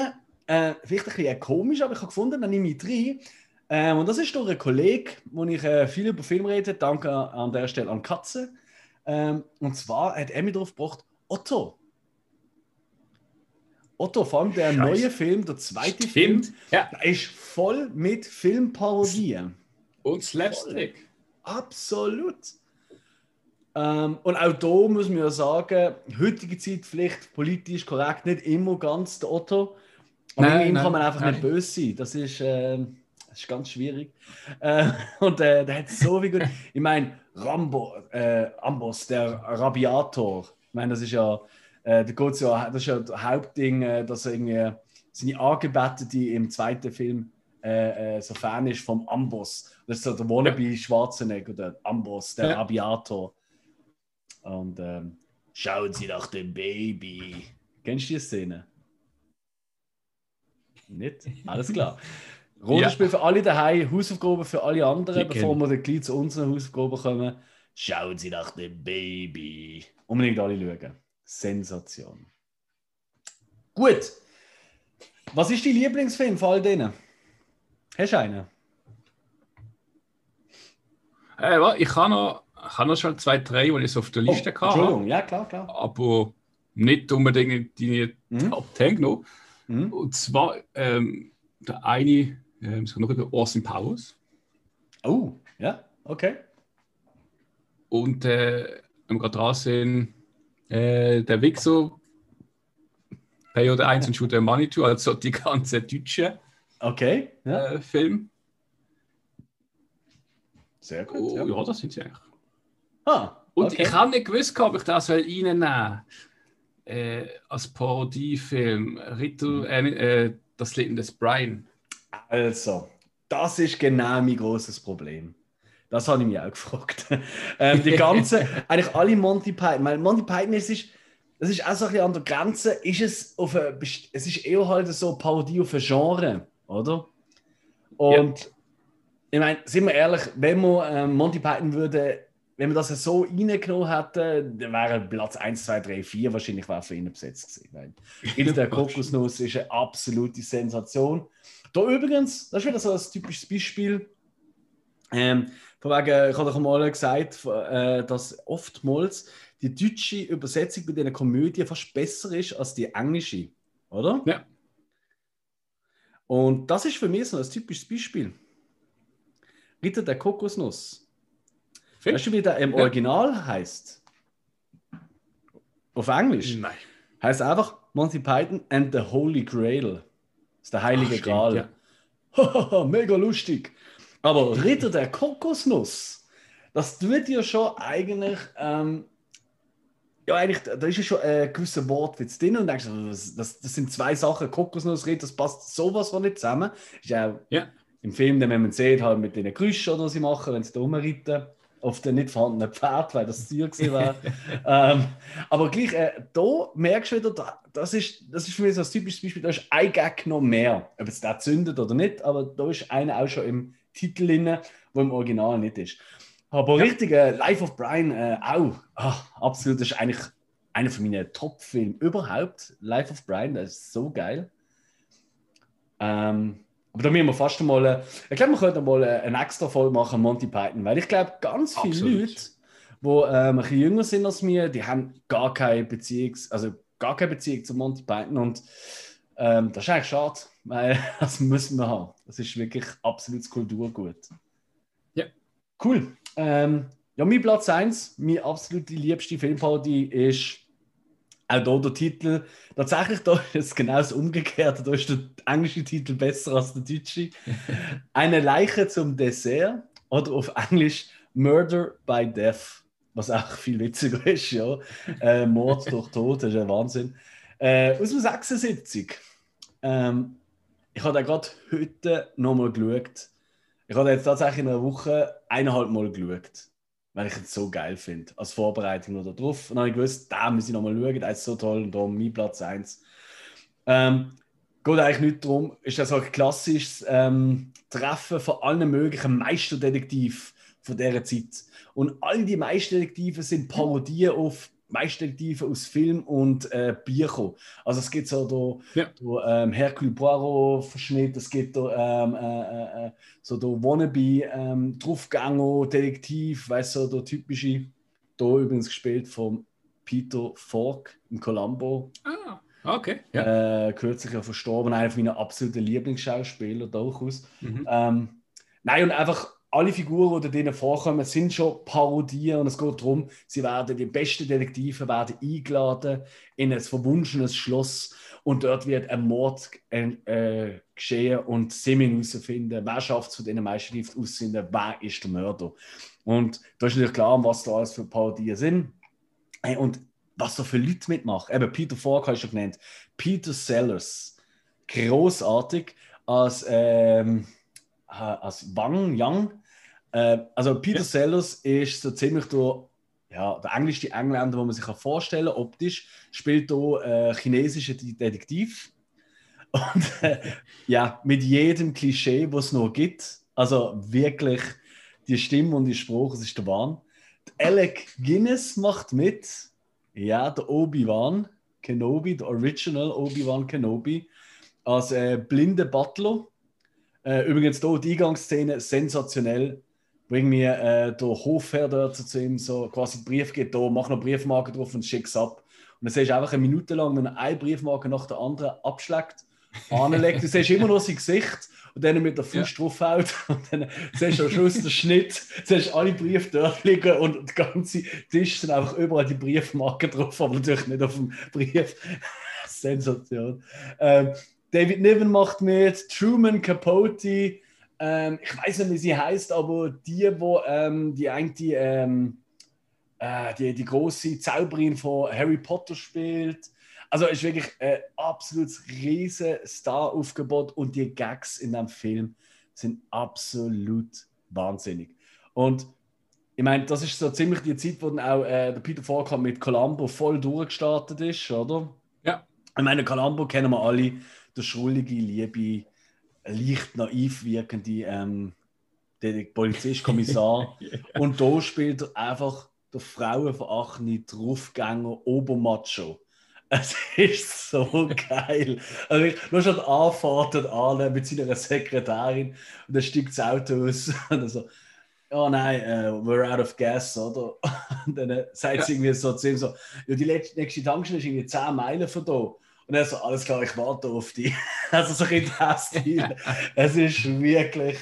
äh, vielleicht ein bisschen komisch, aber ich habe gefunden, dann nehme ich drei ähm, und das ist durch einen Kollegen, wo ich äh, viel über Film rede. Danke an der Stelle an Katze. Ähm, und zwar hat er mir drauf gebracht, Otto. Otto, vor allem der Scheiße. neue Film, der zweite Stimmt. Film, ja. der ist voll mit Filmparodien. Und Slapstick. Voll. Absolut. Ähm, und auch da muss man ja sagen, heutige Zeit vielleicht politisch korrekt, nicht immer ganz der Otto. Aber nein, ihm kann man einfach nein. nicht böse sein. Das ist. Äh, das ist ganz schwierig. Äh, und äh, der hat so viel gut. Ich meine, Rambo, äh, Ambos, der Rabiator. Ich meine, das ist ja, äh, geht's ja, das ist ja das Hauptding, äh, dass er irgendwie seine Angebetete im zweiten Film äh, so Fan ist vom Ambos. Das ist so der Wannabe Schwarzenegger, der Ambos, der ja. Rabiator. Und ähm, schauen Sie nach dem Baby. Kennst du die Szene? Nicht? Alles klar. Rollenspiel ja. für alle daheim, Hausaufgaben für alle anderen, Die bevor wir dann gleich zu unseren Hausaufgaben kommen. Schauen Sie nach dem Baby. Unbedingt alle schauen. Sensation. Gut. Was ist dein Lieblingsfilm von all denen? Hast du einen? Äh, ich habe noch, ich habe noch schon zwei, drei, die ich auf der Liste oh. Entschuldigung, ja, klar, klar. Aber nicht unbedingt die mhm. Top 10 genommen. Mhm. Und zwar ähm, der eine ähm, noch über Austin Powers. Oh, ja, okay. Und äh, wenn wir gerade dran sind, äh, der Wichser, Periode 1 und Shooter Manitou, also die ganze deutsche okay, ja. äh, Film. Sehr gut. Oh, ja. ja. das sind sie eigentlich. Ah, und ich habe nicht gewusst, ob ich das reinnehmen soll. Äh, als Parodiefilm. Ritter, mhm. äh, äh, das Leben des Brian. Also, das ist genau mein großes Problem. Das habe ich mich auch gefragt. ähm, die ganze, eigentlich alle Monty Python, weil Monty Python ist, ist, das ist auch so ein bisschen an der Grenze, ist es auf eine, es ist eher halt so Parodie auf ein Genre, oder? Und ja. ich meine, sind wir ehrlich, wenn man ähm, Monty Python würde, wenn man das so reingenommen hätte, dann wäre Platz 1, 2, 3, 4 wahrscheinlich war für ihn besetzt gewesen. Weil der Kokosnuss ist eine absolute Sensation. Da übrigens, das ist wieder so ein typisches Beispiel. Ähm, von wegen, ich habe doch mal gesagt, äh, dass oftmals die deutsche Übersetzung bei diesen Komödien fast besser ist als die englische, oder? Ja. Und das ist für mich so ein typisches Beispiel. Ritter der Kokosnuss. Find? Weißt du, wie der im Original heißt? Auf Englisch? Nein. Heißt einfach Monty Python and the Holy Grail. Das ist der heilige Ach, Gral. Ja. Mega lustig. Aber Ritter der Kokosnuss, das tut ja schon eigentlich, ähm, ja, eigentlich, da ist ja schon ein gewisser Wortwitz drin und denkst, das, das, das sind zwei Sachen, Kokosnuss, Ritter, das passt sowas von nicht zusammen. Ist ja, ja. im Film, den man sieht, halt mit den Geräuschen, die sie machen, wenn sie da rumreiten auf den nicht vorhandenen Pferd, weil das Tier war. ähm, aber gleich, äh, da merkst du wieder, da, das, ist, das ist für mich so ein typisches Beispiel, da ist ein Gag noch mehr. Ob es der zündet oder nicht, aber da ist einer auch schon im Titel drin, wo im Original nicht ist. Aber ja. richtig, äh, Life of Brian äh, auch. Ach, absolut, das ist eigentlich einer von meinen Top-Filmen überhaupt. Life of Brian, das ist so geil. Ähm, aber da müssen wir fast mal, ich glaube, wir könnten mal eine extra Folge machen, Monty Python, weil ich glaube, ganz viele Absolut. Leute, die ähm, ein bisschen jünger sind als mir, die haben gar keine Beziehung, also gar keine Beziehung zu Monty Python und ähm, das ist eigentlich schade, weil das müssen wir haben. Das ist wirklich absolutes Kulturgut. Cool. Ähm, ja, mein Platz 1, meine absolut liebste Filmparodie ist auch hier der Titel. Tatsächlich da ist es genau das Umgekehrte. Da ist der englische Titel besser als der deutsche. Eine Leiche zum Dessert oder auf Englisch Murder by Death. Was auch viel witziger ist, ja. Äh, Mord durch Tod, das ist ein Wahnsinn. Äh, aus dem 76. Ähm, ich habe gerade heute nochmal geschaut. Ich habe jetzt tatsächlich in einer Woche eineinhalb Mal geschaut weil ich es so geil finde, als Vorbereitung oder drauf. Und dann habe ich gewusst, da muss ich nochmal schauen, das ist so toll und darum mein Platz 1. Ähm, geht eigentlich nicht darum, ist das auch ein klassisches ähm, Treffen von allen möglichen Meisterdetektiven von dieser Zeit. Und all die Meisterdetektive sind Parodien auf Meisterdetektive aus Film und äh, Bücher. Also es gibt so da, ja. da ähm, Hercule Poirot Verschnitt, es gibt da ähm, äh, äh, so da Wannabe ähm, Draufgänger Detektiv, weißt du, so der typische, da übrigens gespielt von Peter Falk im Columbo. Ah. Okay. Ja. Äh, kürzlich ja verstorben, einer meiner absoluten Lieblingsschauspieler durchaus. Mhm. Ähm, nein, und einfach alle Figuren, die denen vorkommen, sind schon Parodien und es geht darum, sie werden, die besten Detektive werden eingeladen in ein verwunschenes Schloss und dort wird ein Mord äh, geschehen und sie müssen herausfinden, wer schafft es von diesen Meisterschaften auszufinden, wer ist der Mörder. Und da ist natürlich klar, was da alles für Parodien sind. Und was da für Leute mitmachen. Eben Peter Falk hast du schon genannt. Peter Sellers. Großartig als, ähm, äh, als Wang Yang äh, also Peter ja. Sellers ist so ziemlich der, ja, der englischste Engländer, den man sich vorstellen kann. Optisch spielt hier äh, chinesische Detektiv. Und äh, ja, mit jedem Klischee, was es noch gibt. Also wirklich die Stimme und die Spruch, es ist der Wahn. Alec Guinness macht mit. Ja, der Obi-Wan Kenobi, der Original Obi-Wan Kenobi, als äh, blinde Butler. Äh, übrigens hier die Eingangsszene sensationell wo irgendwie äh, der Hofherr dort zu ihm so quasi einen Brief gibt, da mach noch Briefmarke drauf und schick's ab. Und dann siehst du einfach eine Minute lang, wenn er eine Briefmarke nach der anderen abschlägt, anlegt, du siehst immer nur sein Gesicht und dann mit der Fuß ja. draufhaut und dann siehst du am Schluss den Schnitt, siehst alle Briefe dort liegen und der ganze Tisch sind einfach überall die Briefmarken drauf, aber natürlich nicht auf dem Brief. Sensation. Ähm, David Niven macht mit, Truman Capote, ähm, ich weiß nicht, wie sie heißt, aber die, wo ähm, die eigentlich ähm, äh, die, die große Zauberin von Harry Potter spielt. Also ist wirklich ein absolutes riesen Star-Aufgebot und die Gags in dem Film sind absolut wahnsinnig. Und ich meine, das ist so ziemlich die Zeit, wo dann auch äh, der Peter Falk mit Columbo voll durchgestartet ist, oder? Ja. Ich meine, Columbo kennen wir alle, der schrullige, liebe leicht naiv wirkende ähm, der Polizistkommissar. Und da spielt er einfach der frauenverachtende Draufgänger Obermacho. Es ist so geil. Also ich, nur schon die Anfahrt an mit seiner Sekretärin und dann steigt das Auto aus und so, oh nein, uh, we're out of gas, oder? Und dann sagt sie irgendwie so zu ihm so, ja, die nächste Tankstelle ist irgendwie 10 Meilen von da. Und er so, alles klar, ich warte auf dich. Also so in der Stil. es ist wirklich,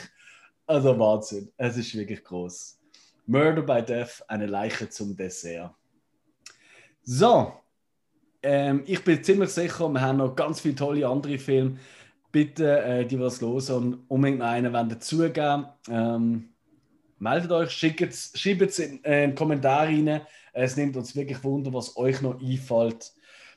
also Wahnsinn. Es ist wirklich groß. Murder by Death, eine Leiche zum Dessert. So, ähm, ich bin ziemlich sicher, wir haben noch ganz viele tolle andere Filme. Bitte, äh, die was los und unbedingt einen wollen dazugeben. Ähm, meldet euch, schickt es in äh, in Kommentare rein. Es nimmt uns wirklich Wunder, was euch noch einfällt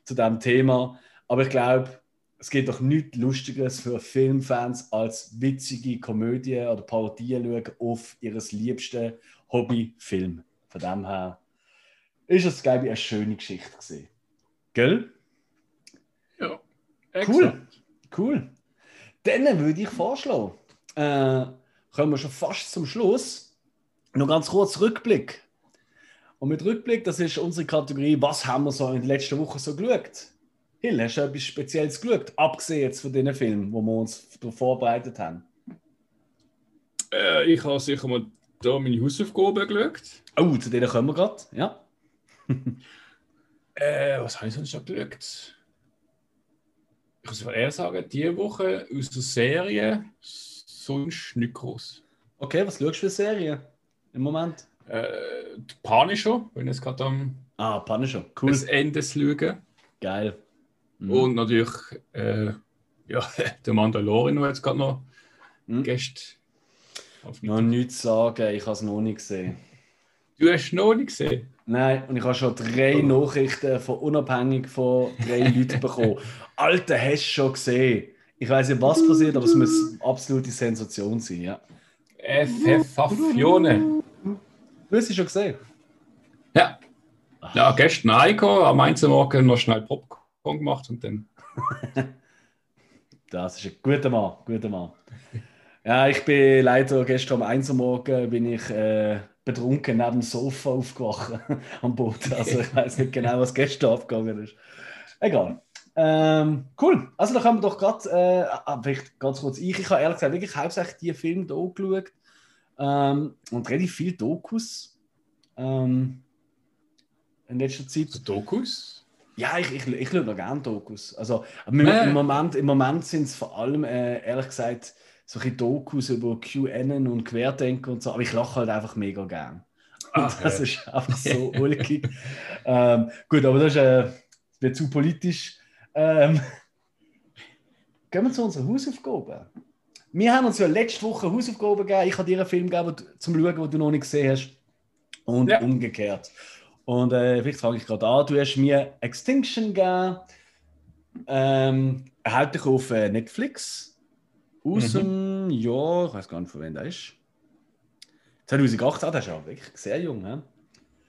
zu diesem Thema. Aber ich glaube, es gibt doch nichts Lustiges für Filmfans als witzige Komödie oder Parodie schauen auf ihres liebsten Hobbyfilm. Von dem her ist es, glaube ich, eine schöne Geschichte gesehen. Gell? Ja. Cool. Cool. Dann würde ich vorschlagen, äh, kommen wir schon fast zum Schluss. Noch ganz kurz Rückblick. Und mit Rückblick, das ist unsere Kategorie, was haben wir so in den letzten Wochen so geschaut? Hill, hast du etwas Spezielles geschaut, abgesehen jetzt von den Filmen, wo wir uns vorbereitet haben? Äh, ich habe sicher mal da meine Hausaufgaben geschaut. Oh, zu denen kommen wir gerade, ja. äh, was habe ich sonst noch geschaut? Ich muss eher sagen, diese Woche aus der Serie sonst nicht groß. Okay, was schaust du für Serien? im Moment? Äh, Punisher, wenn es gerade am Ah, Punisher, cool. das Ende schauen. Geil. Mhm. Und natürlich äh, ja, der Mandalorian, der jetzt gerade noch Mhm. Gäste auf Noch nichts sagen, ich habe es noch nicht gesehen. Du hast noch nicht gesehen. Nein, und ich habe schon drei Oh. Nachrichten von unabhängig von drei Leuten bekommen. Alter, hast du schon gesehen? Ich weiß nicht, was passiert, aber es muss eine absolute Sensation sein. Ja. FF Affione. Du hast sie schon gesehen? Ja. Ja, gestern reingekommen, am Einzelmorgen noch schnell Popcorn gemacht und dann. Das ist ein guter Mann, guter Mann. Ja, ich bin leider gestern am 1 Uhr morgen bin ich äh, betrunken neben dem Sofa aufgewacht am Boot. Also ich weiß nicht genau, was gestern abgegangen ist. Egal. Ähm, cool. Also da können wir doch gerade, äh, ah, vielleicht ganz kurz, ich, ich habe ehrlich gesagt wirklich hauptsächlich die Filme hier geschaut ähm, und relativ viele Dokus ähm, in letzter Zeit. So Dokus? Ja, ich, ich, ich schaue noch gerne Dokus. Also, aber im, Moment, im Moment sind es vor allem, äh, ehrlich gesagt, solche Dokus über QAnon und Querdenker und so. Aber ich lache halt einfach mega gern. Und Ah, das ist einfach so ulkig. ähm, gut, aber das ist äh, das wird zu politisch. Ähm, gehen wir zu unseren Hausaufgaben. Wir haben uns ja letzte Woche Hausaufgaben gegeben. Ich habe dir einen Film gegeben zum Schauen, den du noch nicht gesehen hast. Und Ja. umgekehrt. Und äh, vielleicht fange ich gerade an. Du hast mir Extinction gegeben. Ähm, erhältlich auf äh, Netflix. Aus Mhm. dem Jahr, ich weiß gar nicht, von wann der ist. 2018, das ist ja wirklich sehr jung. He?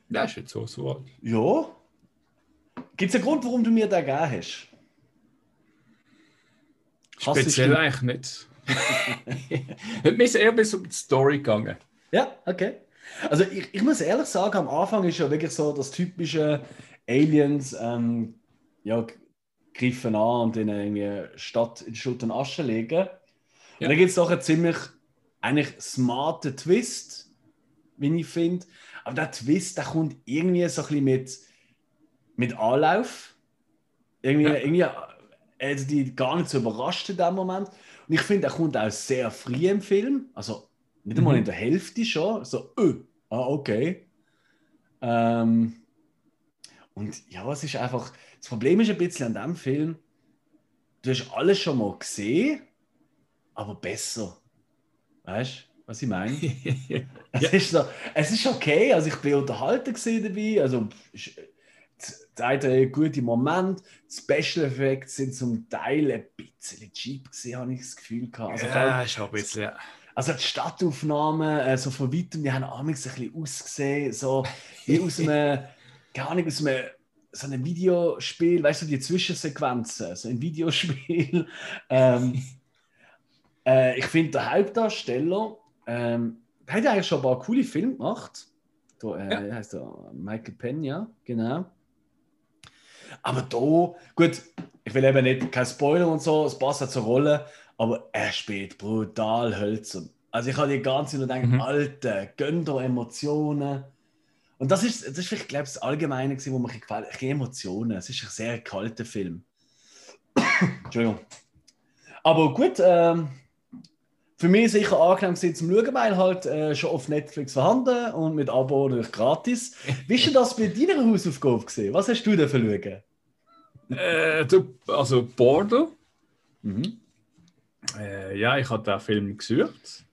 Ja, ist jetzt so, so alt. Ja. Gibt es einen Grund, warum du mir den gegeben hast? Speziell eigentlich nicht. Mir ist eher bis um die Story gegangen. Ja, okay. Also ich, ich muss ehrlich sagen, am Anfang ist ja wirklich so das typische Aliens ähm, ja, greifen an und in eine Stadt in Schutt und Asche legen. Ja. Und dann gibt es doch einen ziemlich eigentlich smarten Twist, wie ich finde. Aber der Twist, der kommt irgendwie so ein bisschen mit, mit Anlauf. Irgendwie, Ja. irgendwie also die gar nicht so überrascht in dem Moment. Und ich finde, er kommt auch sehr früh im Film. Also nicht einmal Mhm. in der Hälfte schon. So, öh, ah, okay. Ähm, und ja, es ist einfach. Das Problem ist ein bisschen an dem Film, du hast alles schon mal gesehen, aber besser. Weißt du, was ich meine? Es, ist so, es ist okay, also ich bin unterhalten dabei, also ist- der eine gute Moment, Special Effects sind zum Teil ein bisschen cheap gewesen, habe ich das Gefühl gehabt. Also, ja, auch ein bisschen. Ja. Also die Stadtaufnahmen, äh, so von weitem, die haben amigs ein bisschen ausgesehen, so wie aus einem, keine Ahnung, aus einem, so einem Videospiel, weißt du, die Zwischensequenzen, so ein Videospiel. ähm, äh, ich finde, der Hauptdarsteller, ähm, der hat eigentlich schon ein paar coole Filme gemacht. Da, äh, Ja. heißt der? Michael Pena, genau. Aber da, gut, ich will eben nicht, kein Spoiler und so, es passt ja zur Rolle, aber er spielt brutal hölzern. Also ich habe die ganze Zeit nur gedacht, Mhm. Alter, gönn dir Emotionen. Und das ist, das ist vielleicht, glaube ich, das Allgemeine, wo mir gefällt. Ein Emotionen. Es ist ein sehr kalter Film. Entschuldigung. Aber gut, ähm, für mich sicher angenehm gewesen zum Schauen, weil halt äh, schon auf Netflix vorhanden und mit Abo natürlich gratis. Wie ist denn das bei deiner Hausaufgabe gesehen? Was hast du denn für schauen? Äh, also Border. Mhm. Äh, ja, ich habe den Film gesucht.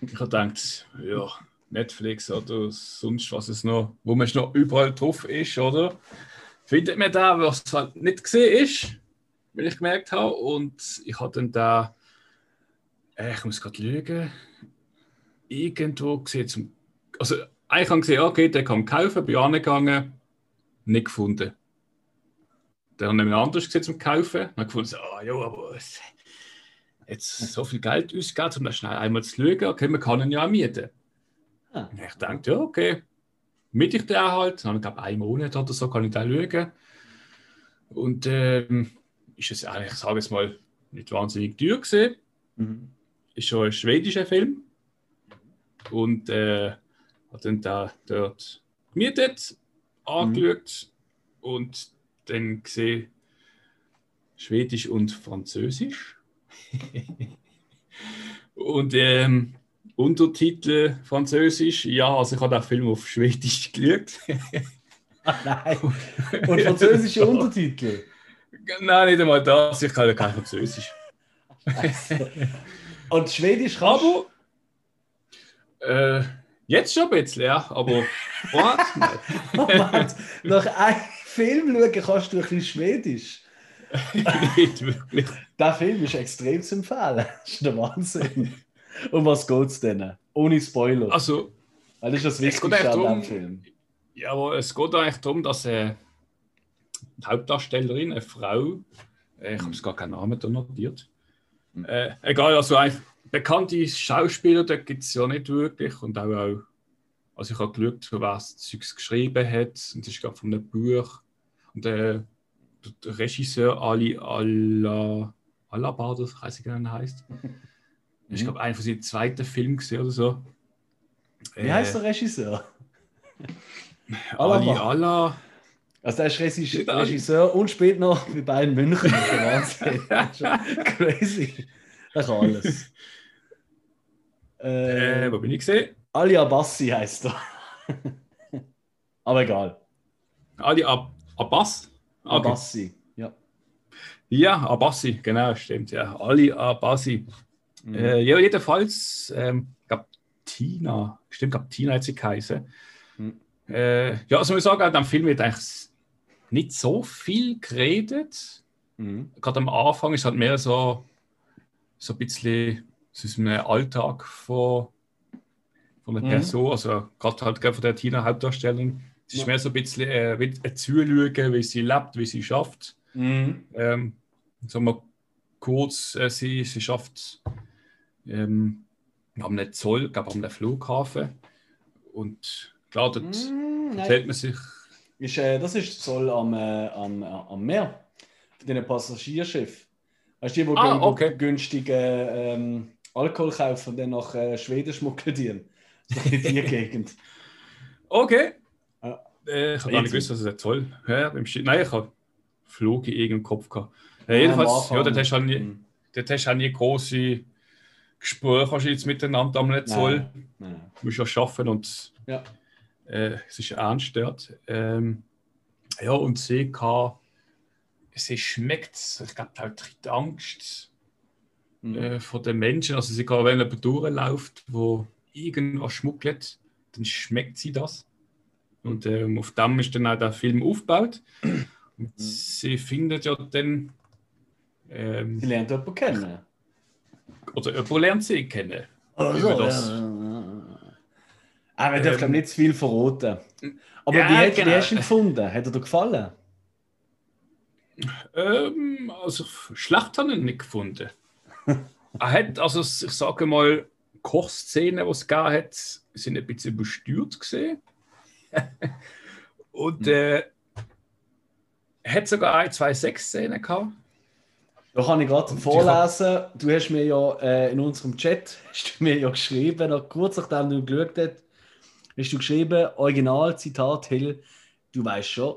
Ich habe gedacht, ja, Netflix oder sonst was es noch, wo man noch überall drauf ist, oder? Findet man da, was halt nicht gesehen ist, wie ich gemerkt habe. Und ich habe dann da, äh, ich muss gerade lügen, irgendwo gesehen, zum, also eigentlich habe ich gesehen, okay, der kann kaufen, bin angegangen, nicht gefunden. Dann habe ich anders gesehen zum Kaufen, ich gefunden, ah, ja, aber jetzt so viel Geld ausgegeben, um das schnell einmal zu schauen, okay, man kann ihn ja auch mieten. Ah. Und Ich dachte, ja, okay, miete ich den halt, dann glaube ich, einen Monat oder so kann ich den schauen. Und ähm, ist es eigentlich, ich sage es mal, nicht wahnsinnig teuer gesehen. Mhm. Ist schon ein schwedischer Film. Und äh, hat dann da dort gemietet, angeschaut und dann gesehen, Schwedisch und Französisch. Und ähm, Untertitel Französisch. Ja, also ich habe den Film auf Schwedisch geschaut. ah, nein. Und französische ja. Untertitel? Nein, nicht einmal das. Ich kann ja kein Französisch. Und Schwedisch kannst du? Äh, jetzt schon ein bisschen, ja. Aber was? Nach einem Film schauen kannst du ein bisschen Schwedisch. Nicht wirklich. Der Film ist extrem zu empfehlen. Das ist der Wahnsinn. Um was geht es denn? Ohne Spoiler. Also, Weil das ist das Wichtigste an dem Film. Ja, aber es geht eigentlich darum, dass äh, die Hauptdarstellerin, eine Frau, äh, ich habe es gar keinen Namen da notiert, mhm. äh, egal, also eigentlich bekannte Schauspieler, da gibt es ja nicht wirklich und auch, auch also ich habe geschaut, für was Zeugs geschrieben hat und das ist gerade von einem Buch und äh, Regisseur Ali Allah Alabar, das weiß ich gar nicht heißt. Ich glaube, von seinen zweiten Filmen gesehen oder so. Wie äh, heißt der Regisseur? Ali Allah. Also der ist Regisseur, und spielt noch bei München. Wahnsinn. Crazy. Der kann alles. Äh, äh, wo bin ich gesehen? Ali Abbasi heißt er. Aber egal. Ali Ab Abbas? Okay. Abbasi, ja. Ja, Abbasi, genau, stimmt. Ja. Ali Abbasi. Mhm. Äh, ja, jedenfalls, ähm, gab Tina, stimmt, gab Tina hat sie geheißen. Mhm. Äh, ja, also muss ich sagen, am Film wird eigentlich nicht so viel geredet. Mhm. Gerade am Anfang ist halt mehr so, so ein bisschen es ist ein Alltag von, von einer mhm. Person, also gerade halt von der Tina Hauptdarstellerin. Es ist ja. mehr so ein bisschen äh, ein Zuschauen, wie sie lebt, wie sie schafft. Mhm. Ähm, sagen wir kurz, äh, sie, sie schafft ähm, am Zoll, glaube am Flughafen. Und klar, dort erzählt man sich. Ist, äh, das ist Zoll am, äh, am, am Meer, für den Passagierschiff. Weißt du, die, die ah, okay. günstige ähm, Alkohol kaufen und dann nach äh, Schweden schmuggeln. So in die Gegend. Okay. Ja. Äh, ich habe gar nicht gewusst, dass es toll ja, Nein, ich habe Flug in irgendeinem Kopf gehabt. Äh, jedenfalls, ja, dort hast du halt nie, mhm. dort hast du halt nie große Gespräche wahrscheinlich miteinander am nicht Zoll. Du musst ja arbeiten und ja. äh, es ist ernst dort. Ähm, ja, und sie kann, sie schmeckt, ich glaube, halt die Angst mhm. äh, von den Menschen. Also sie kann, wenn jemand durchläuft, wo irgendwas schmuggelt, dann schmeckt sie das. Und ähm, auf dem ist dann auch der Film aufgebaut. Und mhm. sie findet ja dann. Ähm, sie lernt jemanden kennen. Oder jemand lernt sie kennen. Also, das. Ja, Aber wir dürfen ähm, nicht zu viel verraten. Aber ja, wie, hat, genau. hast du ihn gefunden? Hat er dir gefallen? Ähm, also schlecht habe ich ihn nicht gefunden er hat, also ich sage mal, Kochszenen, die es gegeben hat, sind ein bisschen übersteuert gesehen. Und hm. äh, hat sogar ein, zwei Sexszenen gehabt. Da kann ich gerade vorlesen. Du hast mir ja äh, in unserem Chat hast du mir ja geschrieben, noch kurz nachdem du geschaut hast, hast du geschrieben, Original Zitat Hill, du weißt schon,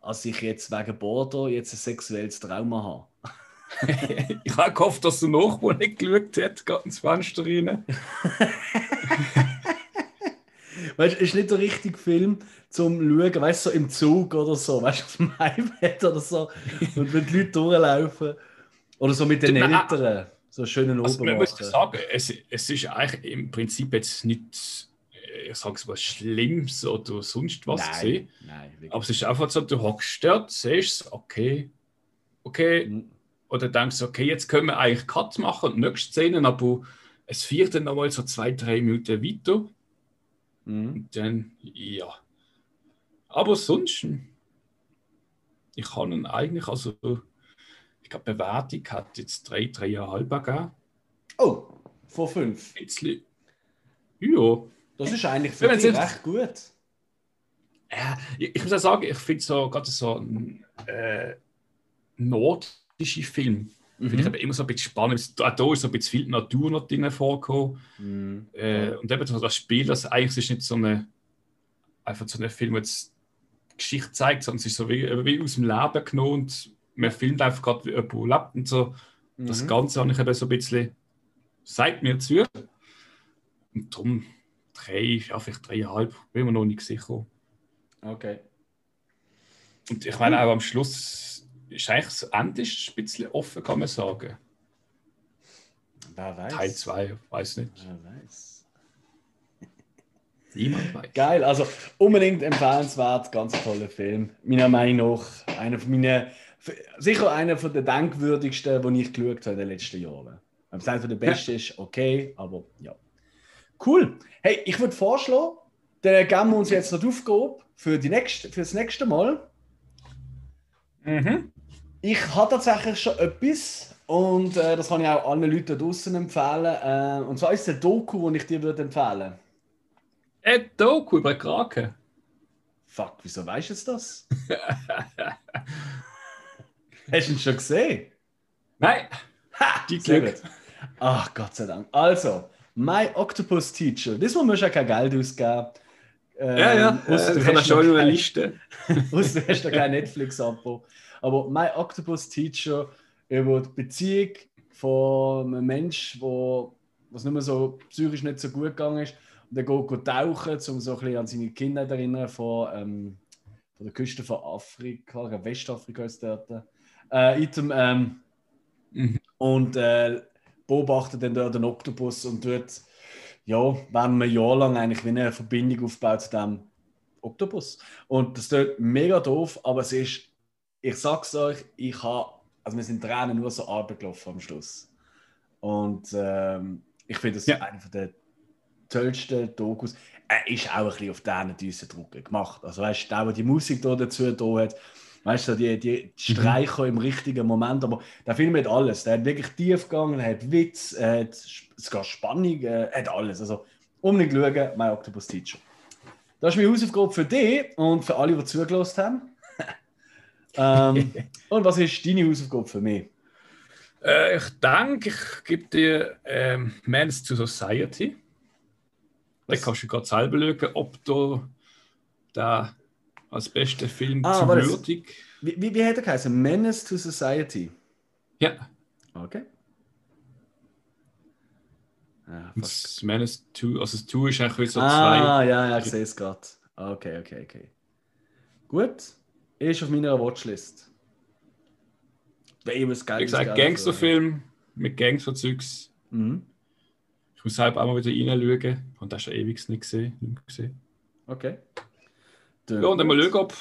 als ich jetzt wegen Border jetzt ein sexuelles Trauma habe. ich habe gehofft, dass der Nachbar nicht geschaut hat, gerade ins Fenster rein. weißt du, ist nicht der richtige Film zum Schauen, weißt du, so im Zug oder so, weißt du, auf dem iPad oder so, und wenn die Leute durchlaufen. Oder so mit den Eltern, so einen schönen also, Obermacher. Ich muss sagen, es, es ist eigentlich im Prinzip jetzt nicht ich sag's mal, Schlimmes oder sonst was nein, gesehen. Nein, Aber es ist einfach so, du hockst dort, siehst es, okay, okay, mhm. Oder denkst du, okay, jetzt können wir eigentlich Cut machen und nächste Szene, aber es fährt dann nochmal so zwei, drei Minuten weiter. Mhm. Und dann, ja. Aber sonst, ich kann ihn eigentlich, also, ich glaube, Bewertung hat jetzt drei, dreieinhalb gegeben. Oh, vor fünf. Jetzt, ja. Das ist eigentlich für dich recht gut. Ja, ich, ich muss auch sagen, ich finde so gerade so ein äh, Not Film. Mhm. Finde ich immer so ein bisschen spannend. Da, da ist so ein bisschen viel Natur noch drin vorgekommen. Mhm. Äh, und eben das Spiel, das eigentlich ist nicht so eine, einfach so ein Film, der Geschichte zeigt, sondern es ist so wie, wie aus dem Leben genommen und man filmt einfach gerade, wie jemand lebt und so. Mhm. Das Ganze habe ich eben so ein bisschen, sagt mir zu. Und darum drei, ja, vielleicht dreieinhalb, bin mir noch nicht sicher. Okay. Und ich meine, auch am Schluss ist eigentlich das Ende ist ein bisschen offen, kann man sagen. Wer weiß. Teil 2, weiß nicht. Wer weiß. Niemand weiß. Geil, also unbedingt empfehlenswert, ganz toller Film. Meiner Meinung nach einer von meinen, sicher einer von den denkwürdigsten, die ich geschaut habe in den letzten Jahren. Ob es einer von den besten ist, okay, aber ja. Cool. Hey, ich würde vorschlagen, dann geben wir uns jetzt noch die Aufgabe für, die nächste, für das nächste Mal. Mhm. Ich habe tatsächlich schon etwas und äh, das kann ich auch allen Leuten draußen empfehlen. Äh, und zwar ist es ein Doku, den ich dir würde empfehlen. Ein Doku über Kraken. Fuck, wieso weißt du das? Hast du ihn schon gesehen? Nein, Ha, Die Glück. Ach, Gott sei Dank. Also, My Octopus Teacher. Das muss man ja kein Geld ausgeben. Ähm, ja, ja, ausser äh, du hast schon eine Liste. du hast noch kein Netflix-Abo. Aber My Octopus Teacher über die Beziehung von einem Menschen, wo was nur so psychisch nicht so gut gegangen ist. Und er geht, tauchen, um so ein bisschen an seine Kinder zu erinnern von, ähm, von der Küste von Afrika, Westafrika ist dort. Äh, in dem, ähm, Mhm. und äh, beobachtet dann dort den Oktopus und dort, ja, wenn man ein Jahr lang eigentlich wie eine Verbindung aufbaut zu dem Oktopus. Und das tut mega doof, aber es ist, ich sag's euch, ich habe, also wir sind Tränen nur so gelaufen am Schluss. Und ähm, ich finde das Ja. einer der tollsten Dokus. Er ist auch ein bisschen auf diesen düsen Druck gemacht. Also weißt du, auch die Musik da dazu da hat, weißt du, die, die Streicher im richtigen Moment. Aber der Film hat alles. Der hat wirklich Tiefgang, er hat Witz, er hat sogar Spannung, er hat alles. Also unbedingt schauen, My Octopus Teacher. Das ist meine Hausaufgabe für dich und für alle, die zugelassen haben. Ähm, und was ist deine Hausaufgabe für mich? Äh, ich denke, ich gebe dir ähm, Men's to Society. Da kannst du gerade selber schauen, ob du da als bester Film Ah, würdig. Wie, wie, wie hat er geheißen? Menace to Society. Ja, Okay. Ah, fuck. das Menace 2, also das 2 ist eigentlich wie so zwei. ah ja, ja, ich sehe es gerade. Okay, okay, okay. Gut. Ist auf meiner Watchlist. Famous Wie gesagt, Gangsterfilm mit Gangsterzeugs. Mhm. Ich muss auch mal wieder reinschauen. Und das schon ewig nicht gesehen. Nicht gesehen. Okay. Ja, und dann mal schauen, ob,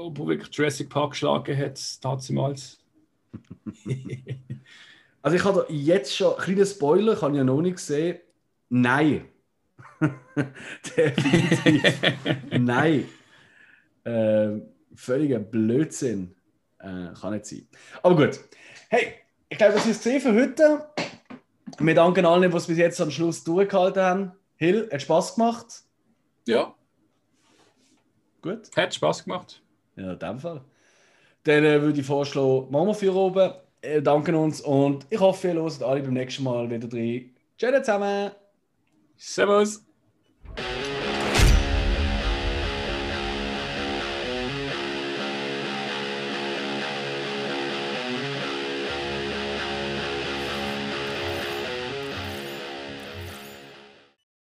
ob er wirklich Jurassic Park geschlagen hat, damals. Also ich habe da jetzt schon, kleiner Spoiler, kann ich ja noch nicht gesehen. Nein. Definitiv. Nein. Ähm, völliger Blödsinn. Äh, kann nicht sein. Aber gut. Hey, ich glaube, das ist es für heute. Wir danken allen, die es bis jetzt am Schluss durchgehalten haben. Hill, hat Spaß gemacht. Ja, Gut. hat Spaß gemacht. Ja, in dem Fall. Dann äh, würde ich vorschlagen, machen wir für oben. Äh, danken uns und ich hoffe, ihr hört alle beim nächsten Mal wieder drin. Tschüss zusammen! Servus.